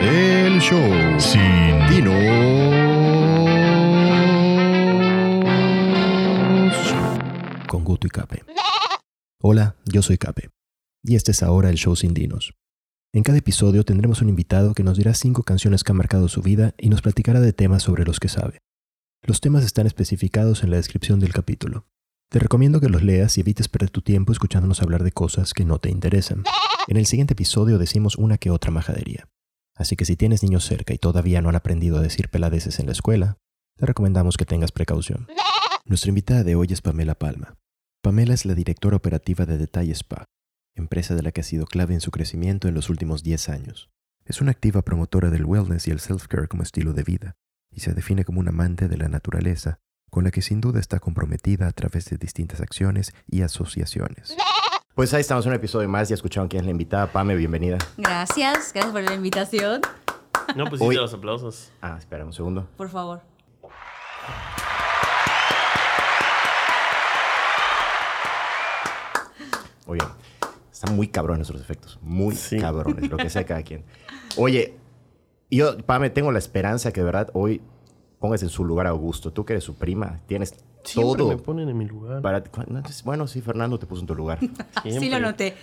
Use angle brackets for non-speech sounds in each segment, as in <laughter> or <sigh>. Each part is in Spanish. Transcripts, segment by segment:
El show sin Dinos. Con Guto y Cape. Hola, yo soy Cape. Y este es ahora el show sin Dinos. En cada episodio tendremos un invitado que nos dirá cinco canciones que han marcado su vida y nos platicará de temas sobre los que sabe. Los temas están especificados en la descripción del capítulo. Te recomiendo que los leas y evites perder tu tiempo escuchándonos hablar de cosas que no te interesan. En el siguiente episodio decimos una que otra majadería. Así que si tienes niños cerca y todavía no han aprendido a decir peladeces en la escuela, te recomendamos que tengas precaución. <laughs> Nuestra invitada de hoy es Pamela Palma. Pamela es la directora operativa de Detalle Spa, empresa de la que ha sido clave en su crecimiento en los últimos 10 años. Es una activa promotora del wellness y el self-care como estilo de vida, y se define como un amante de la naturaleza con la que sin duda está comprometida a través de distintas acciones y asociaciones. <laughs> Pues ahí estamos en un episodio más, ya escucharon quién es la invitada. Pame, bienvenida. Gracias, gracias por la invitación. No pues Uy. los aplausos. Ah, espera un segundo. Por favor. Muy bien. Están muy cabrones nuestros efectos. Muy Sí. cabrones, lo que sea <laughs> cada quien. Oye, yo, Pame, tengo la esperanza que de verdad hoy pongas en su lugar a Augusto. Tú que eres su prima, tienes Siempre todo me ponen en mi lugar. para... no, Bueno, sí, Fernando te puso en tu lugar. <laughs> Sí lo noté.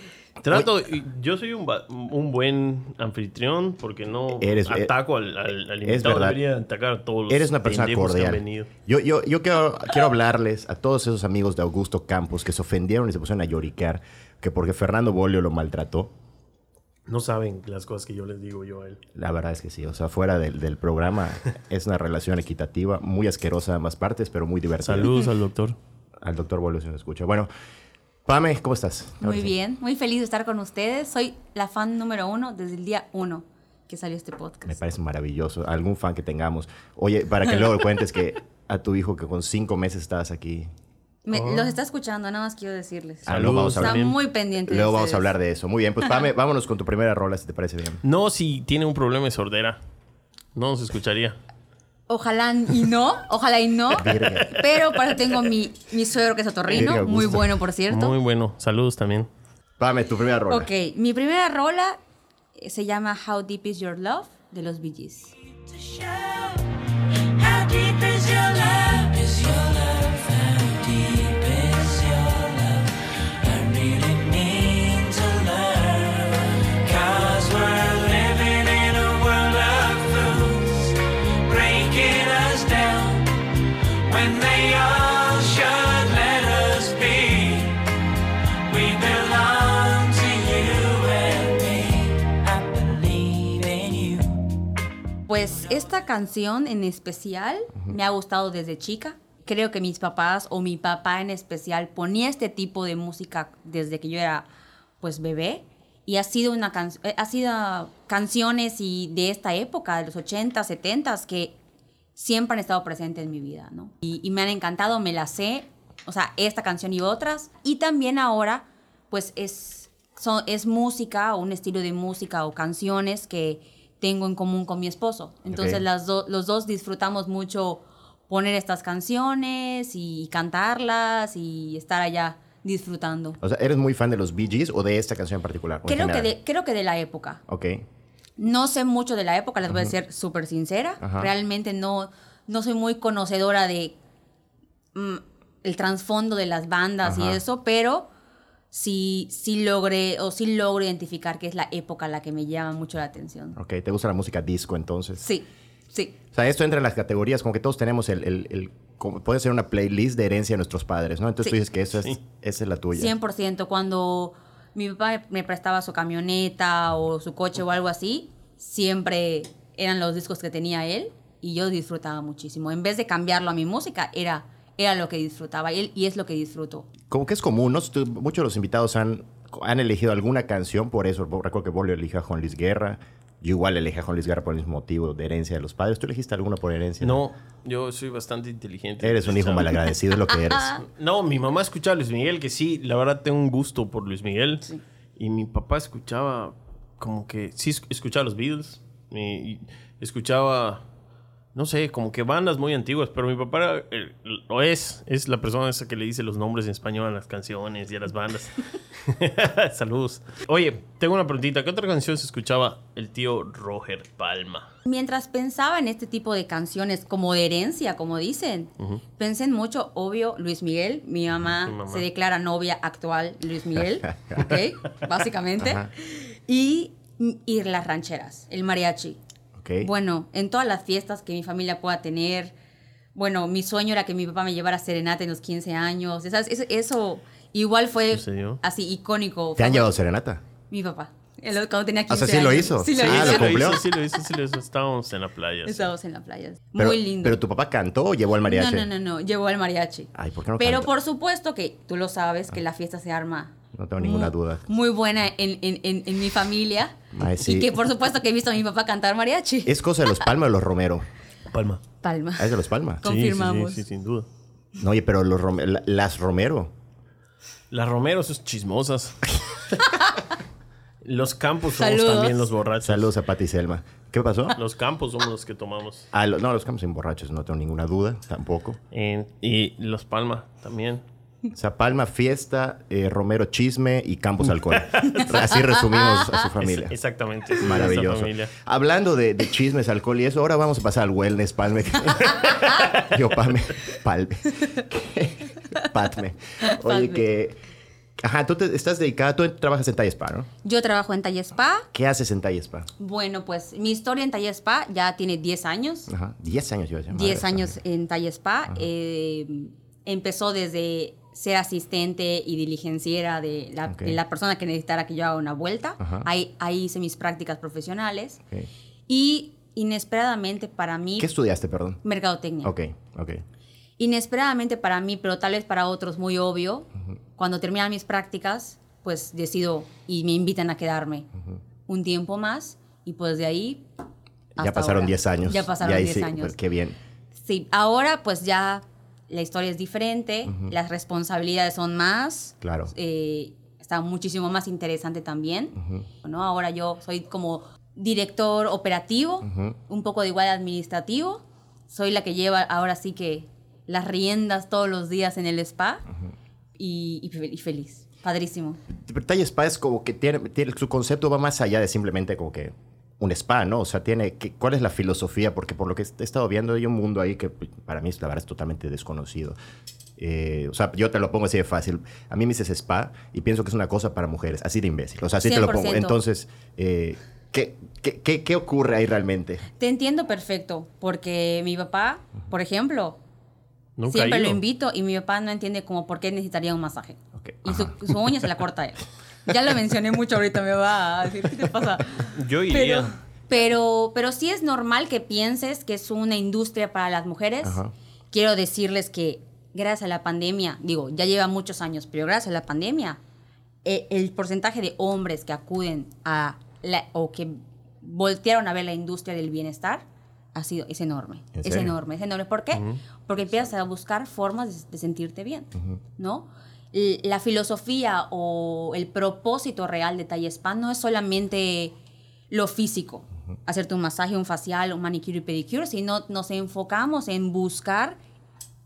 Trato, yo soy un, un buen anfitrión porque no Eres- ataco al, al, al invitado. verdad. Debería atacar a todos los Eres una persona pendejos que han cordial. venido. Yo, yo, yo quiero, quiero hablarles a todos esos amigos de Augusto Campos que se ofendieron y se pusieron a lloriquear que porque Fernando Bolio lo maltrató. No saben las cosas que yo les digo yo a él. La verdad es que sí. O sea, fuera del, del programa <laughs> es una relación equitativa, muy asquerosa de ambas partes, pero muy divertida. Saludos al doctor. Al doctor Bolio si nos escucha. Bueno, Pame, ¿cómo estás? Muy bien, muy feliz de estar con ustedes. Soy la fan número uno desde el día uno que salió este Me podcast. parece maravilloso. Algún fan que tengamos. Oye, para que luego <laughs> cuentes que a tu hijo que con cinco meses estabas aquí. Me- Oh. Los está escuchando, nada más quiero decirles. Ah, luego vamos a Está muy pendiente de Luego vamos a hablar de eso. Muy bien, pues Pame, vámonos con tu primera rola, si te parece bien. No, si tiene un problema de sordera. No nos escucharía. Ojalá y no, ojalá y no. <laughs> Pero para eso tengo mi, mi suegro que es otorrino, Augusto. muy bueno por cierto. Muy bueno. Saludos también. Pame, tu primera rola. Ok, mi primera rola eh, se llama How Deep Is Your Love de los Bee Gees. How deep? Is your love? Pues esta canción en especial me ha gustado desde chica. Creo que mis papás o mi papá en especial ponía este tipo de música desde que yo era pues bebé. Y ha sido una can- eh, ha sido canciones y de esta época de los 80, 70 que siempre han estado presentes en mi vida, ¿no? Y, y me han encantado, me las sé, o sea, esta canción y otras. Y también ahora, pues es, son- es música o un estilo de música o canciones que tengo en común con mi esposo. Entonces Ok. las do- los dos disfrutamos mucho poner estas canciones y cantarlas y estar allá disfrutando. O sea, ¿eres muy fan de los Bee Gees o de esta canción en particular? en Creo que, de, creo que de la época. Ok. No sé mucho de la época, les voy a ser súper sincera. Ajá. Realmente no, no soy muy conocedora de mm, el trasfondo de las bandas y eso, pero sí, sí logré o sí logro identificar que es la época la que me llama mucho la atención. Ok, ¿te gusta la música disco entonces? Sí, sí. O sea, esto entra en las categorías, como que todos tenemos el... el- el- como puede ser una playlist de herencia de nuestros padres, ¿no? Entonces Sí. tú dices que esa es, Sí. esa es la tuya. 100%. Cuando mi papá me prestaba su camioneta o su coche o algo así, siempre eran los discos que tenía él y yo disfrutaba muchísimo. En vez de cambiarlo a mi música, era, era lo que disfrutaba él- y es lo que disfruto. Como que es común, ¿no? Muchos de los invitados han, han elegido alguna canción por eso. Recuerdo que Bolio eligió a Juan Luis Guerra. Yo igual elegí a Juan Luis Guerra por el mismo motivo de herencia de los padres. ¿Tú elegiste alguna por herencia? No, yo soy bastante inteligente. Eres un hijo malagradecido, es lo que eres. <laughs> No, mi mamá escuchaba a Luis Miguel, que sí, la verdad tengo un gusto por Luis Miguel. Sí. Y mi papá escuchaba como que, sí, es- escuchaba los Beatles. y escuchaba no sé, como que bandas muy antiguas, pero mi papá era, eh, lo es, es la persona esa que le dice los nombres en español a las canciones y a las bandas. <laughs> Saludos. Oye, tengo una preguntita. ¿Qué otra canción se escuchaba el tío Roger Palma? Mientras pensaba en este tipo de canciones como de herencia, como dicen, pensé en mucho, obvio, Luis Miguel. Mi mamá, se declara novia actual Luis Miguel, <laughs> ¿ok? Básicamente. Ajá. Y, y las rancheras, el mariachi. Bueno, en todas las fiestas que mi familia pueda tener. Bueno, mi sueño era que mi papá me llevara a serenata en los 15 años. ¿sabes? Eso, eso igual fue así icónico. ¿Te han llevado serenata? Mi papá. El- Cuando tenía O 15 sea, ¿sí lo años. hizo? Sí lo Ah, hizo. ¿lo sí cumplió? hizo, sí lo hizo, sí lo hizo. Estábamos en la playa. sí. Estábamos en la playa. Pero, Muy lindo. ¿Pero tu papá cantó o llevó al mariachi? No, no, no, no. Llevó al mariachi. Ay, ¿por qué no Pero canta? por supuesto que tú lo sabes que la fiesta se arma. No tengo ninguna muy- duda. Muy buena en, en- en- en mi familia. Ay, sí. Y que por supuesto que he visto a mi papá cantar mariachi. ¿Es cosa de los <laughs> Palma o los Romero? Palma. Palma. Ah, es de los Palma. Con- Confirmamos. Sí, sí, sí, sin duda. No, oye, pero los Rome- las Romero. Las Romeros es chismosas. <laughs> los campos somos Saludos. también los borrachos. Saludos a Pati y Selma. ¿Qué pasó? Los campos somos los que tomamos. Ah, lo- no, los campos sin borrachos, no tengo ninguna duda, tampoco. En- y los Palma también. O sea, Palma, fiesta, eh, Romero, chisme y Campos, alcohol. Así resumimos a su familia. Es- exactamente. Maravilloso. familia. Hablando de, de chismes, alcohol y eso, ahora vamos a pasar al wellness, Palme. <laughs> Yo, Palme. Palme. Patme. Oye, Palme. que... Ajá, tú te- estás dedicada, tú trabajas en Talla Spa, ¿no? Yo trabajo en Talle Spa. ¿Qué haces en Talla Spa? Bueno, pues mi historia en Talle Spa ya tiene 10 años. Ajá, 10 años yo 10 años en Talle Spa. Eh, empezó desde ser asistente y diligenciera de la, Ok. de la persona que necesitara que yo haga una vuelta. Ajá. Ahí, ahí hice mis prácticas profesionales. Y inesperadamente para mí, ¿Qué estudiaste, perdón? mercadotecnia. Ok, ok. Inesperadamente para mí, pero tal vez para otros muy obvio, cuando terminan mis prácticas, pues decido y me invitan a quedarme un tiempo más y pues de ahí... Ya pasaron ahora. 10 años. Ya pasaron ahí 10 sí, años. pues, qué bien. Sí, ahora pues ya la historia es diferente, las responsabilidades son más, Claro. eh, está muchísimo más interesante también, ¿no? Ahora yo soy como director operativo, un poco de igual administrativo, soy la que lleva ahora sí que las riendas todos los días en el spa y, y fe- y feliz, padrísimo. Pero Spa es como que tiene, tiene- su concepto va más allá de simplemente como que un spa, ¿no? O sea, tiene que, ¿cuál es la filosofía? Porque por lo que he estado viendo hay un mundo ahí que para mí la verdad es totalmente desconocido. Eh, o sea, yo te lo pongo así de fácil. A mí me dices spa y pienso que es una cosa para mujeres, así de imbécil. O sea, así te lo pongo. 100%. Entonces, eh, ¿qué, qué, qué, qué ocurre ahí realmente? Te entiendo perfecto, porque mi papá, por ejemplo, Nunca Siempre lo invito y mi papá no entiende como por qué necesitaría un masaje. Y su, su uña se la corta él. <laughs> Ya lo mencioné mucho ahorita, me va a decir, ¿qué te pasa? Yo iría. Pero, pero, pero sí es normal que pienses que es una industria para las mujeres. Ajá. Quiero decirles que gracias a la pandemia, digo, ya lleva muchos años, pero gracias a la pandemia, eh, el porcentaje de hombres que acuden a la, o que voltearon a ver la industria del bienestar ha sido, es enorme. ¿En Es enorme, es enorme. ¿Por qué? Porque empiezas a buscar formas de, de sentirte bien, ¿no? La filosofía o el propósito real de Talle Spa no es solamente lo físico, hacerte un masaje, un facial, un manicure y pedicure, sino nos enfocamos en buscar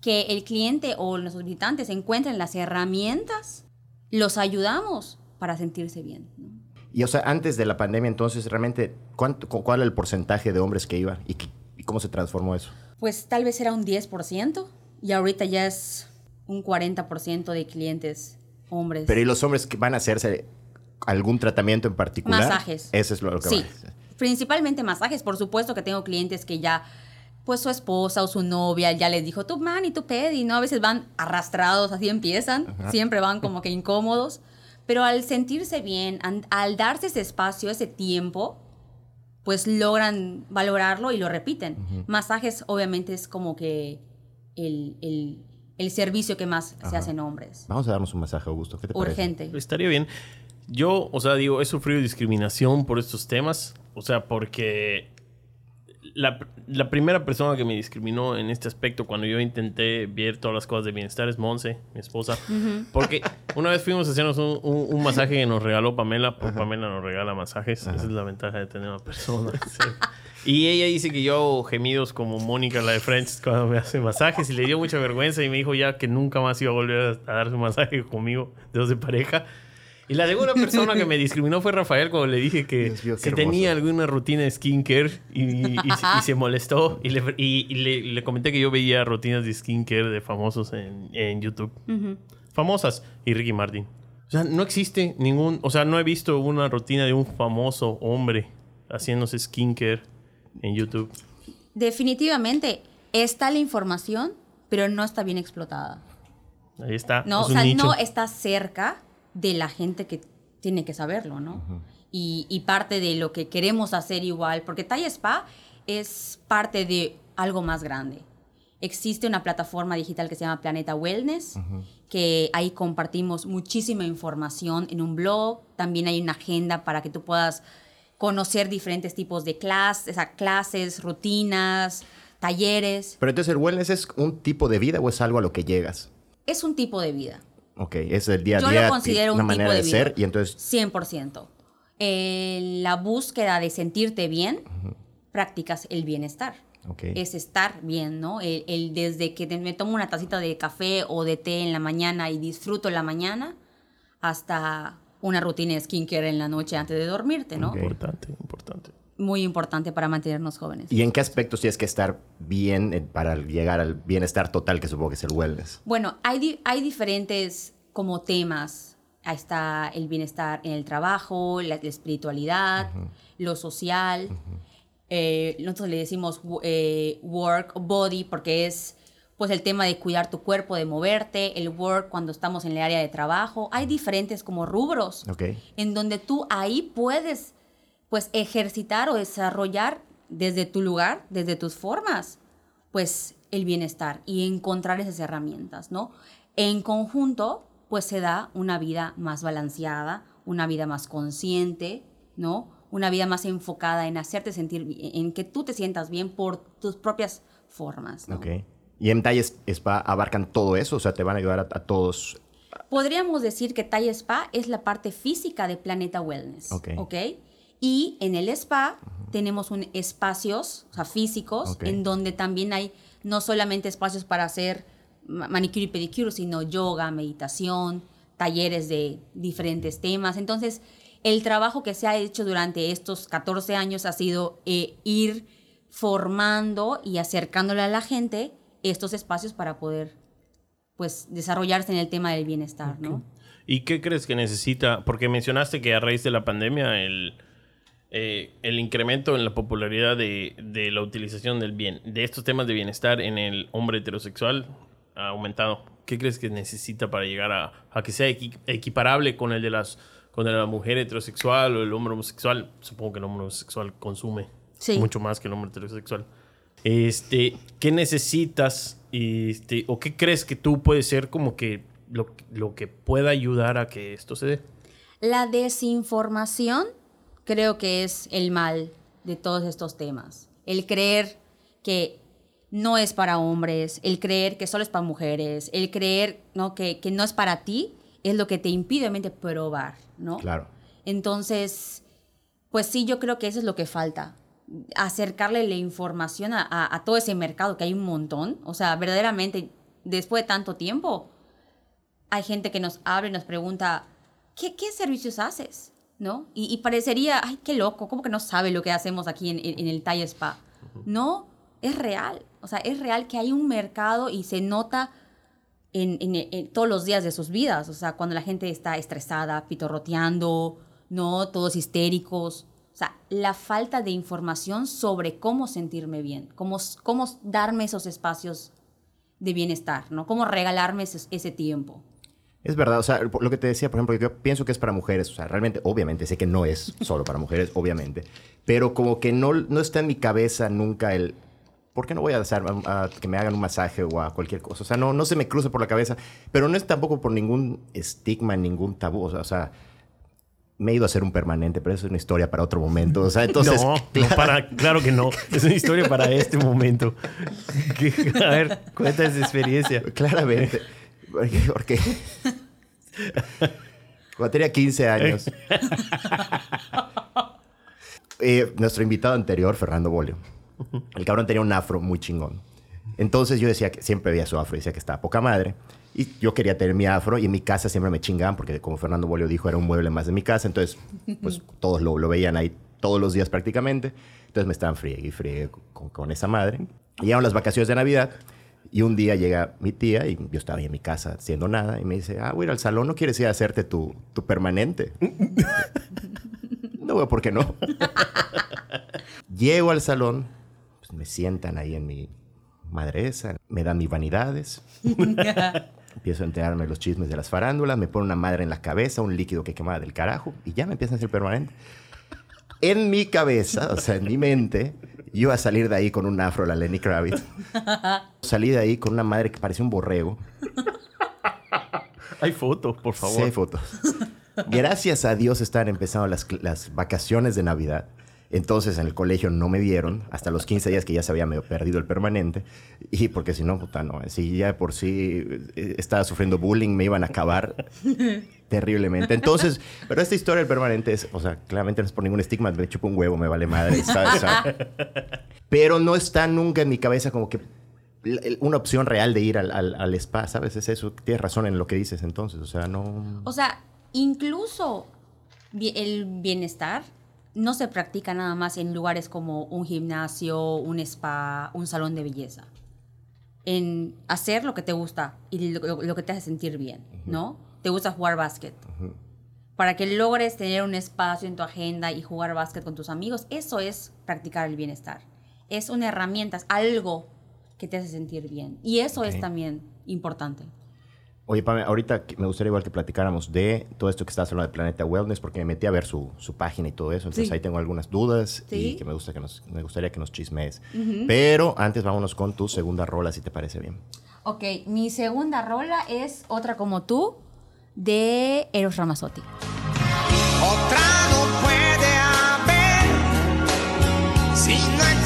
que el cliente o nuestros visitantes encuentren las herramientas, los ayudamos para sentirse bien. ¿no? Y o sea, antes de la pandemia, entonces, realmente, ¿cuánto, cu- ¿cuál era el porcentaje de hombres que iba? ¿Y, y cómo se transformó eso? Pues tal vez era un 10% y ahorita ya es un 40% de clientes hombres. Pero ¿y los hombres que van a hacerse algún tratamiento en particular? Masajes. Eso es lo que Sí, va. principalmente masajes. Por supuesto que tengo clientes que ya, pues su esposa o su novia ya les dijo, tu man y tu pedi, ¿no? A veces van arrastrados, así empiezan, siempre van como que incómodos. Pero al sentirse bien, al darse ese espacio, ese tiempo, pues logran valorarlo y lo repiten. Masajes obviamente es como que el, el- el servicio que más se hace en hombres. Vamos a darnos un masaje, Augusto. ¿Qué te parece? Urgente. Estaría bien. Yo, o sea, digo, he sufrido discriminación por estos temas. O sea, porque la, la primera persona que me discriminó en este aspecto cuando yo intenté ver todas las cosas de bienestar es Monse, mi esposa. Porque una vez fuimos a hacernos un, un- un masaje que nos regaló Pamela. Porque Pamela nos regala masajes. Esa es la ventaja de tener una persona. <laughs> sí. Y ella dice que yo hago gemidos como Mónica, la de Friends, cuando me hace masajes. Y le dio mucha vergüenza y me dijo ya que nunca más iba a volver a, a darse un masaje conmigo, de dos de pareja. Y la segunda persona que me discriminó fue Rafael cuando le dije que, Dios que tenía alguna rutina de skincare y, y- y se molestó. Y, le, y- y le- le comenté que yo veía rutinas de skincare de famosos en, en YouTube. Famosas. Y Ricky Martin. O sea, no existe ningún... O sea, no he visto una rutina de un famoso hombre haciéndose skincare en YouTube. Definitivamente está la información, pero no está bien explotada. Ahí está. No, es o un sea, nicho. no está cerca de la gente que tiene que saberlo, ¿no? y, y parte de lo que queremos hacer igual, porque Talla Spa es parte de algo más grande. Existe una plataforma digital que se llama Planeta Wellness, que ahí compartimos muchísima información en un blog. También hay una agenda para que tú puedas conocer diferentes tipos de clases, clases, rutinas, talleres. Pero entonces el wellness es un tipo de vida o es algo a lo que llegas. Es un tipo de vida. Ok, es el día a Yo lo día, considero una un tipo manera de, de vida. ser y entonces 100%. En la búsqueda de sentirte bien, practicas el bienestar. Ok. Es estar bien, ¿no? El, el desde que te- me tomo una tacita de café o de té en la mañana y disfruto la mañana, hasta una rutina de skincare en la noche antes de dormirte, ¿no? Importante, importante. Muy importante para mantenernos jóvenes. ¿Y en qué aspectos tienes que estar bien eh, para llegar al bienestar total que supongo que es el wellness? Bueno, hay, di- hay diferentes como temas. Ahí está el bienestar en el trabajo, la, la espiritualidad, lo social. Eh, nosotros le decimos eh, work body porque es pues el tema de cuidar tu cuerpo, de moverte, el work cuando estamos en el área de trabajo. Hay diferentes como rubros Ok. en donde tú ahí puedes pues ejercitar o desarrollar desde tu lugar, desde tus formas, pues el bienestar y encontrar esas herramientas, ¿no? En conjunto, pues se da una vida más balanceada, una vida más consciente, ¿no? Una vida más enfocada en hacerte sentir, en que tú te sientas bien por tus propias formas, ¿no? Ok. ¿Y en Talles Spa abarcan todo eso? O sea, te van a ayudar a, a todos. Podríamos decir que Talla Spa es la parte física de Planeta Wellness. Ok. ¿ok? Y en el spa tenemos un espacios o sea, físicos en donde también hay no solamente espacios para hacer ma- manicure y pedicure, sino yoga, meditación, talleres de diferentes temas. Entonces, el trabajo que se ha hecho durante estos 14 años ha sido eh, ir formando y acercándole a la gente estos espacios para poder pues desarrollarse en el tema del bienestar, ¿no? ¿Y qué crees que necesita? Porque mencionaste que a raíz de la pandemia el, eh, el incremento en la popularidad de, de la utilización del bien, de estos temas de bienestar en el hombre heterosexual ha aumentado. ¿Qué crees que necesita para llegar a, a que sea equi- equiparable con el de las con el de la mujer heterosexual o el hombre homosexual? Supongo que el hombre homosexual consume Sí. mucho más que el hombre heterosexual. Este, ¿qué necesitas este, o qué crees que tú puedes ser como que lo, lo que pueda ayudar a que esto se dé? La desinformación creo que es el mal de todos estos temas. El creer que no es para hombres, el creer que solo es para mujeres, el creer ¿no? que, que no es para ti, es lo que te impide obviamente probar, ¿no? Claro. Entonces, pues sí, yo creo que eso es lo que falta. Acercarle la información a, a- a todo ese mercado, que hay un montón. O sea, verdaderamente, después de tanto tiempo, hay gente que nos abre y nos pregunta, ¿qué, qué servicios haces? ¿No? Y, y parecería, ay, qué loco, ¿cómo que no sabe lo que hacemos aquí en, en- en el Thai Spa? No, es real. O sea, es real que hay un mercado y se nota en, en- en todos los días de sus vidas. O sea, cuando la gente está estresada, pitorroteando, ¿no? Todos histéricos. Sea, la falta de información sobre cómo sentirme bien, cómo, cómo darme esos espacios de bienestar, ¿no? Cómo regalarme ese, tiempo. Es verdad, o sea, lo que te decía, por ejemplo, yo pienso que es para mujeres, o sea, realmente, obviamente, sé que no es solo para mujeres, <laughs> obviamente, pero como que no, no está en mi cabeza nunca el, ¿por qué no voy a, hacer, a- que me hagan un masaje o a cualquier cosa? O sea, no, no se me cruza por la cabeza, pero no es tampoco por ningún estigma, ningún tabú, o o sea, me he ido a hacer un permanente, pero eso es una historia para otro momento, o sea, <laughs> entonces... no, <laughs> no para, claro que no. Es una historia para este momento. <laughs> A ver, cuenta esa experiencia. Claramente. Porque, porque cuando tenía 15 años. Eh, nuestro invitado anterior, Fernando Bolio. El cabrón tenía un afro muy chingón. Entonces yo decía que siempre veía su afro y decía que estaba poca madre. Y yo quería tener mi afro y en mi casa siempre me chingaban porque como Fernando Bolio dijo era un mueble más de mi casa. Entonces pues <laughs> todos lo, lo veían ahí todos los días prácticamente. Entonces me estaban friegue y friegue con, con esa madre. Llegaron las vacaciones de Navidad y un día llega mi tía y yo estaba ahí en mi casa haciendo nada y me dice, ah, voy a ir al salón, ¿no quieres ir a hacerte tu, tu permanente? <laughs> no, güey, ¿por qué no? Llego al salón, pues me sientan ahí en mi madresa, me dan mis vanidades. <laughs> Empiezo a enterarme de los chismes de las farándulas, me pone una madre en la cabeza, un líquido que quemaba del carajo y ya me empiezan a hacer permanente. En mi cabeza, o sea, en mi mente, yo iba a salir de ahí con un afro, la Lenny Kravitz. Salí de ahí con una madre que parecía un borrego. Hay fotos, por favor. Sí, hay fotos. Gracias a Dios están empezando las vacaciones de Navidad. Entonces en el colegio no me vieron hasta los 15 días que ya se había medio perdido el permanente. Y porque si no, puta, no. Si ya por sí eh, estaba sufriendo bullying, me iban a acabar <laughs> terriblemente. Entonces, pero esta historia del permanente es, o sea, claramente no es por ningún estigma, me chupo un huevo, me vale madre. ¿sabes? <laughs> Pero no está nunca en mi cabeza como que una opción real de ir al, al- al spa, ¿sabes? Es eso. Tienes razón en lo que dices entonces. O sea, no... O sea, incluso el bienestar no se practica nada más en lugares como un gimnasio, un spa, un salón de belleza. En hacer lo que te gusta y lo, que te hace sentir bien, ¿no? Te gusta jugar básquet. Para que logres tener un espacio en tu agenda y jugar básquet con tus amigos, eso es practicar el bienestar. Es una herramienta, es algo que te hace sentir bien. Y eso es también importante. Oye, Pame, ahorita me gustaría igual que platicáramos de todo esto que estás hablando de Planeta Wellness, porque me metí a ver su, su página y todo eso. Entonces Sí. ahí tengo algunas dudas y que me, gusta que nos, me gustaría que nos chismees. Pero antes vámonos con tu segunda rola, si te parece bien. Ok, mi segunda rola es Otra como tú de Eros Ramazzotti. Otra no puede haber si no existe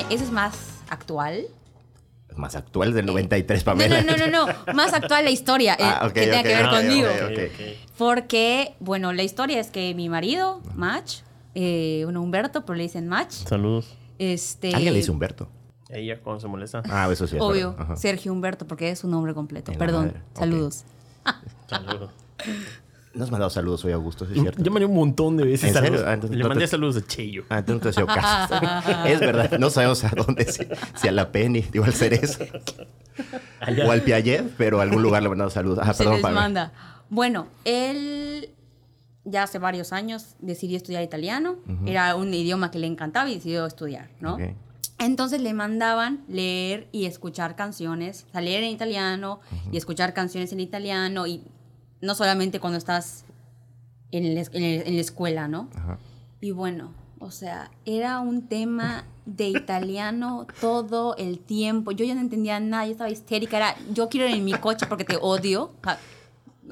tiene, ese es más actual. Más actual, del 93, No, Pamela. no, no, no, <laughs> no, más actual la historia eh, Ah, ok, que tenga que ver conmigo. ok, ok. Porque, bueno, la historia es que mi marido, Match, eh, bueno, Humberto, pero le dicen Match, Saludos. este... Alguien le dice Humberto. Ella cuando se molesta. Ah, eso sí. es Obvio. Sergio Humberto, porque es su nombre completo. En Perdón, saludos. Saludos. <laughs> No has mandado saludos hoy, Augusto, ¿sí es cierto? Yo mandé un montón de veces ¿En serio? saludos. Ah, entonces Le no mandé te- saludos a Cheyo. Ah, tú no te has <laughs> hecho caso. es verdad, no sabemos a dónde, si, si a la Penny, digo al Cerezo, Allá. o al Piaget, pero a algún lugar le mandado saludos. Ah, se perdón, les Pame. manda. Bueno, él ya hace varios años decidió estudiar italiano. Era un idioma que le encantaba y decidió estudiar, ¿no? Entonces le mandaban leer y escuchar canciones, o sea, leer en italiano y escuchar canciones en italiano y no solamente cuando estás en, la en el- en la escuela, ¿no? Ajá. Y bueno, o sea, era un tema de italiano todo el tiempo. Yo ya no entendía nada, yo estaba histérica. Era, yo quiero ir en mi coche porque te odio.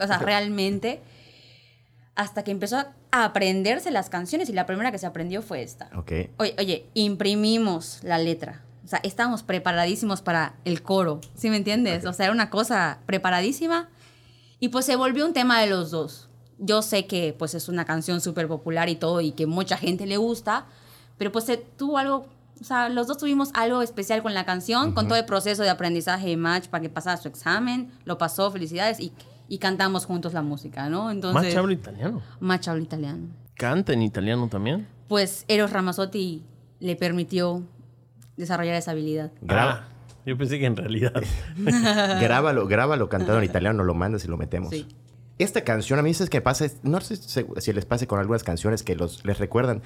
O sea, realmente. Hasta que empezó a aprenderse las canciones y la primera que se aprendió fue esta. Ok. Oye, oye, imprimimos la letra. O sea, estábamos preparadísimos para el coro. ¿Sí me entiendes? O sea, era una cosa preparadísima. Y pues se volvió un tema de los dos. Yo sé que pues es una canción súper popular y todo y que mucha gente le gusta, pero pues se tuvo algo, o sea, los dos tuvimos algo especial con la canción, con todo el proceso de aprendizaje de Match para que pasara su examen, lo pasó, felicidades, y, y cantamos juntos la música, ¿no? Entonces, Match habla italiano. Match habla italiano. ¿Canta en italiano también? Pues Eros Ramazzotti le permitió desarrollar esa habilidad. Graba, Ah, yo pensé que en realidad. <laughs> grábalo, grábalo cantado en italiano, lo mandas y lo metemos. Sí. Esta canción, a mí es que pasa, no sé si les pase con algunas canciones que los, les recuerdan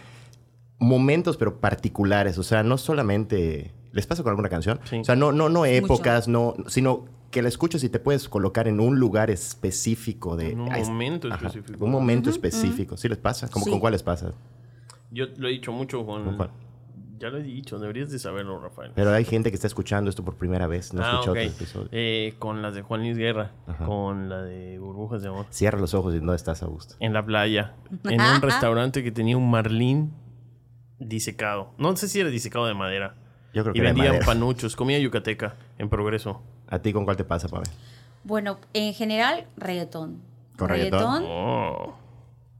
momentos, pero particulares. O sea, no solamente. ¿Les pasa con alguna canción? Sí. O sea, no, no, no Mucho. épocas, no, sino que la escuchas y te puedes colocar en un lugar específico de. En un es- momento ajá, específico. un momento específico. ¿Sí les pasa? ¿Cómo, Sí. ¿Con cuál les pasa? Yo lo he dicho mucho ¿Con con cuál? Ya lo he dicho, deberías de saberlo, Rafael. Pero hay gente que está escuchando esto por primera vez. No ah, escuchado ok. otro episodio. Eh, con las de Juan Luis Guerra, con la de Burbujas de Amor. Cierra los ojos y no estás a gusto. En la playa, en <laughs> un restaurante que tenía un marlín disecado. No sé si era disecado de madera. Yo creo que Y vendían panuchos, comida yucateca en progreso. ¿A ti con cuál te pasa, Pame? Bueno, en general, reggaetón. ¿Con reggaetón? Oh.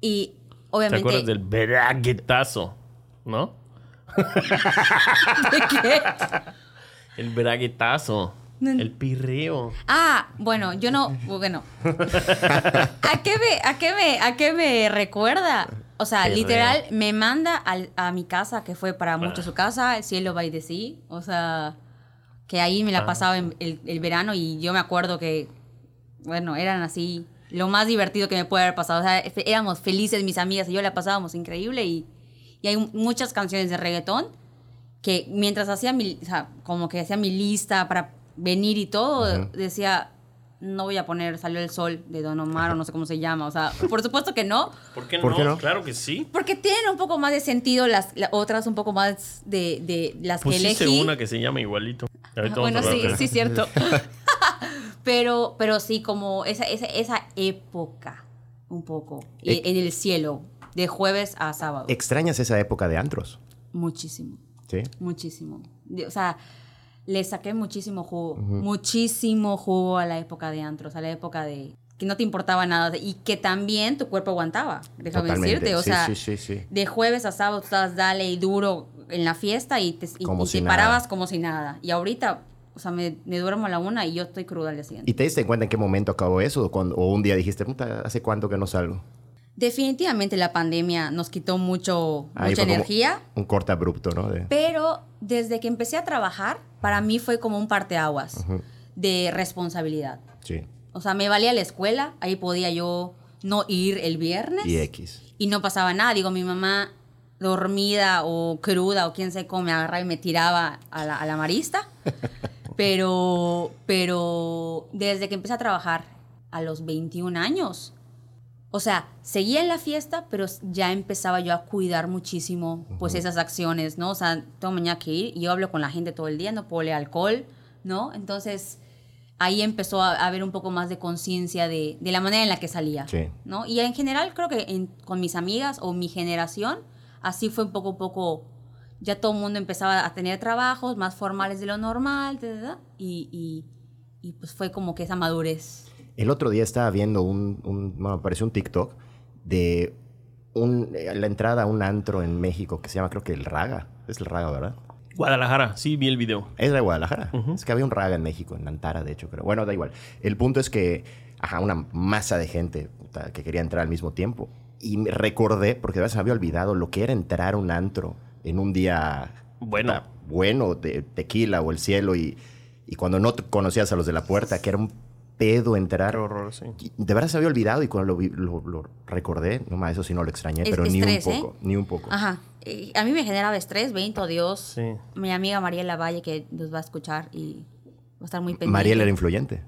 Y ¿Te obviamente... acuerdas del braguetazo? ¿No? ¿De qué? El braguetazo. El pirreo. Ah, bueno, yo no, bueno. ¿A qué me, a qué me, a qué me recuerda? O sea, Perreo. literal, me manda al- a mi casa, que fue para muchos su casa, el cielo by the sea. O sea, que ahí me la Ah. pasaba en el, el verano y yo me acuerdo que, bueno, eran así, lo más divertido que me puede haber pasado. O sea, éramos felices mis amigas y yo la pasábamos increíble y, y hay muchas canciones de reggaetón que mientras hacía mi, o sea, como que hacía mi lista para venir y todo, decía, no voy a poner Salió el Sol de Don Omar o no sé cómo se llama. O sea, por supuesto que no, ¿Por qué, ¿Por no? qué no? Claro que sí. porque tienen un poco más de sentido las, las otras, un poco más de, de las que Pusiste elegí. una que se llama igualito. Ahorita Ah, vamos a bueno, sí, de- sí, cierto. <laughs> <laughs> pero, pero sí, como esa, esa, esa época, un poco, Eh. en el cielo, de jueves a sábado. ¿Extrañas esa época de antros? Muchísimo. ¿Sí? Muchísimo. O sea, le saqué muchísimo jugo, muchísimo jugo a la época de antros, a la época de que no te importaba nada y que también tu cuerpo aguantaba, déjame Totalmente. decirte. O Sí, sea, sí, sí, de jueves a sábado tú estabas dale y duro en la fiesta y te, y- Como y si te parabas como si nada. Y ahorita, o sea, me, me duermo a la una y yo estoy cruda al día siguiente. ¿Y te diste cuenta en qué momento acabó eso? O, cuando, o un día dijiste, puta, ¿hace cuánto que no salgo? Definitivamente la pandemia nos quitó mucho, Ahí mucha energía. Un corte abrupto, ¿no? De- Pero desde que empecé a trabajar, para mí fue como un parteaguas de responsabilidad. Sí. O sea, me valía la escuela, ahí podía yo no ir el viernes Y X. y no pasaba nada. Digo, mi mamá dormida o cruda o quién sabe cómo me agarraba y me tiraba a la, a la marista. <laughs> pero, pero desde que empecé a trabajar a los 21 años, o sea, seguía en la fiesta, pero ya empezaba yo a cuidar muchísimo pues esas acciones, ¿no? O sea, tengo mañana que ir y yo hablo con la gente todo el día, no puedo leer alcohol, ¿no? Entonces ahí empezó a, haber un poco más de conciencia de, de la manera en la que salía, Sí. ¿no? Y en general creo que en- con mis amigas o mi generación, así fue un poco a poco, ya todo el mundo empezaba a tener trabajos más formales de lo normal, y, y pues fue como que esa madurez. El otro día estaba viendo un, un bueno, me un TikTok de un, eh, la entrada a un antro en México que se llama, creo que el Raga. Es el Raga, ¿verdad? Guadalajara, sí, vi el video. Es de Guadalajara. Es que había un Raga en México, en Antara, de hecho, pero bueno, da igual. El punto es que, ajá, una masa de gente que quería entrar al mismo tiempo. Y me recordé, porque a veces me había olvidado lo que era entrar a un antro en un día Bueno. puta, bueno, de tequila o el cielo, y, y cuando no conocías a los de la puerta, que era un pedo entrar. Qué horror, sí. De verdad se había olvidado y cuando lo, vi- lo, lo recordé, no más, eso sí no lo extrañé, Es- pero ni un ¿eh? poco, ni un poco. Ajá. A mí me generaba estrés, bendito Dios. Sí. Mi amiga Mariela Valle, que nos va a escuchar y va a estar muy pendiente. Mariela era influyente.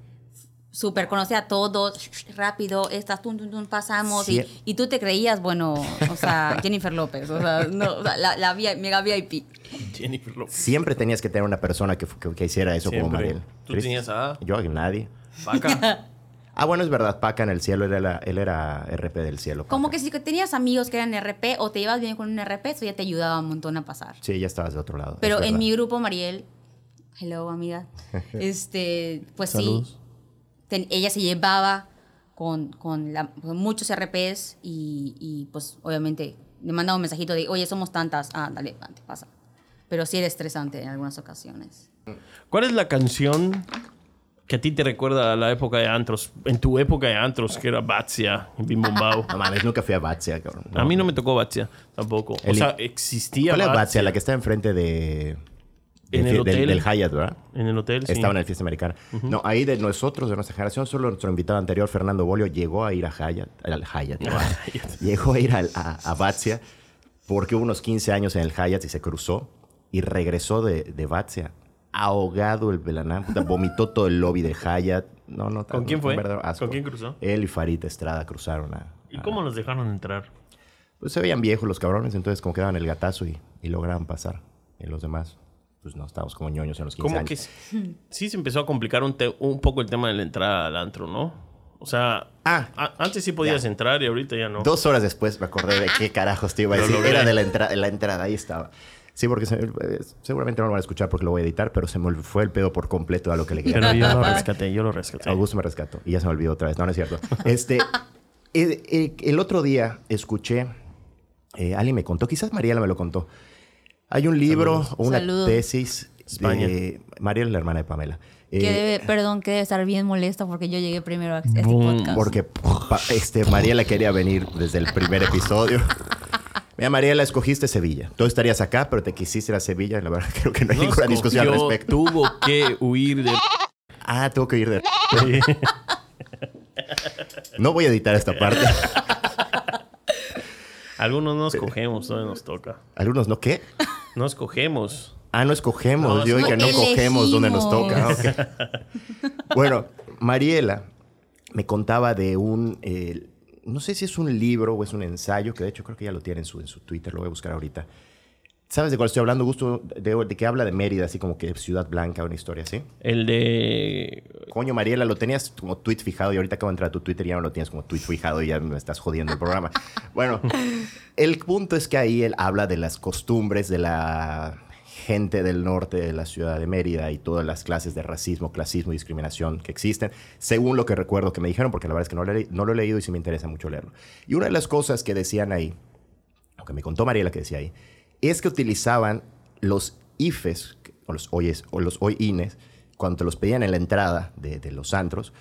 Súper, conocía a todos, rápido, estas, tum, tum, tum, pasamos. Sí. Y, y tú te creías, bueno, o sea, <laughs> Jennifer López, o sea, no, o sea, la, la vi- mega VIP. Jennifer López. Siempre tenías que tener una persona que, que- que hiciera eso como. Mariel. Tú tenías a Yo, nadie. Paca. <laughs> Ah, bueno, es verdad, Paca en el cielo, él era, él era RP del cielo. Como que si tenías amigos que eran RP o te ibas bien con un RP, eso ya te ayudaba un montón a pasar. Sí, ya estabas de otro lado. Pero en mi grupo, Mariel, hello amiga, <laughs> este, pues Saludos. sí, ten- ella se llevaba con, con, la- con muchos RPs y, y, pues obviamente le mandaba un mensajito de, oye, somos tantas, ah, dale, te pasa. Pero sí era estresante en algunas ocasiones. ¿Cuál es la canción que a ti te recuerda a la época de antros? En tu época de antros, que era Batzia, Bim Bom Bao. No mames, nunca fui a Batsia, cabrón. A mí no me tocó Batzia tampoco. O El- sea, existía ¿Cuál es Batzia. Batsia? La que está enfrente de... En del el fi- del- hotel. Del, Hyatt, ¿verdad? En el hotel, sí. Estaba en el fiesta americana. No, ahí de nosotros, de nuestra generación, solo nuestro invitado anterior, Fernando Bolio, llegó a ir a Hyatt. Al Hyatt. ¿no? <laughs> llegó a ir a, a Batsia porque hubo unos 15 años en el Hyatt y se cruzó y regresó de, de Batsia. Ahogado el Belanán, puta, vomitó todo el lobby del Hyatt. No, no, ¿Con quién fue? ¿Con quién cruzó? Él y Farid Estrada cruzaron a... ¿Y a- cómo los dejaron entrar? pues se veían viejos los cabrones, entonces como que daban el gatazo y, y lograban pasar. En los demás, pues no, estábamos como ñoños en los 15 Como años. que sí, sí se empezó a complicar un, te- un poco el tema de la entrada al antro, ¿no? O sea, Ah. a- antes sí podías Ya. entrar y ahorita ya no. Dos horas después me acordé de qué carajos te iba a decir. Era de la, entra- la entrada, ahí estaba. Sí, porque se- eh, seguramente no lo van a escuchar porque lo voy a editar, pero se me fue el pedo por completo a lo que le quería. Pero yo lo rescaté, yo lo rescaté. Augusto me rescató y ya se me olvidó otra vez. No, no es cierto. Este, <laughs> el, el- el otro día escuché, eh, alguien me contó, quizás Mariela me lo contó. Hay un libro Saludos. o una Saludos. tesis España. de Mariela, la hermana de Pamela. Eh, Que debe, perdón, que debe estar bien molesta porque yo llegué primero a este Boom. podcast. Porque este, Mariela quería venir desde el primer episodio. <laughs> Mira, Mariela, escogiste Sevilla. Tú estarías acá, pero te quisiste ir a Sevilla. La verdad, <laughs> creo que no hay No ninguna discusión al respecto. Tuvo que huir de... <laughs> Ah, tengo que ir de... <laughs> No voy a editar esta parte. Algunos no escogemos, no nos toca. Algunos no, ¿qué? No escogemos. Ah, no escogemos. No, Yo no que no cogemos donde nos toca. elegimos. Ok. Bueno, Mariela me contaba de un... eh, no sé si es un libro o es un ensayo, que de hecho creo que ya lo tiene en su, en su Twitter, lo voy a buscar ahorita. ¿Sabes de cuál estoy hablando, Gusto? De, de que habla de Mérida, así como que Ciudad Blanca, una historia así. El de... Coño, Mariela, lo tenías como tweet fijado y ahorita acabo de entrar a tu Twitter y ya no lo tienes como tweet fijado y ya me estás jodiendo el programa. <laughs> Bueno, el punto es que ahí él habla de las costumbres de la gente del norte de la ciudad de Mérida y todas las clases de racismo, clasismo y discriminación que existen, según lo que recuerdo que me dijeron, porque la verdad es que no no lo he leído y sí me interesa mucho leerlo. Y una de las cosas que decían ahí, lo que me contó Mariela que decía ahí, es que utilizaban los IFES, o los OIES, o los OINES, cuando te los pedían en la entrada de, de los antros,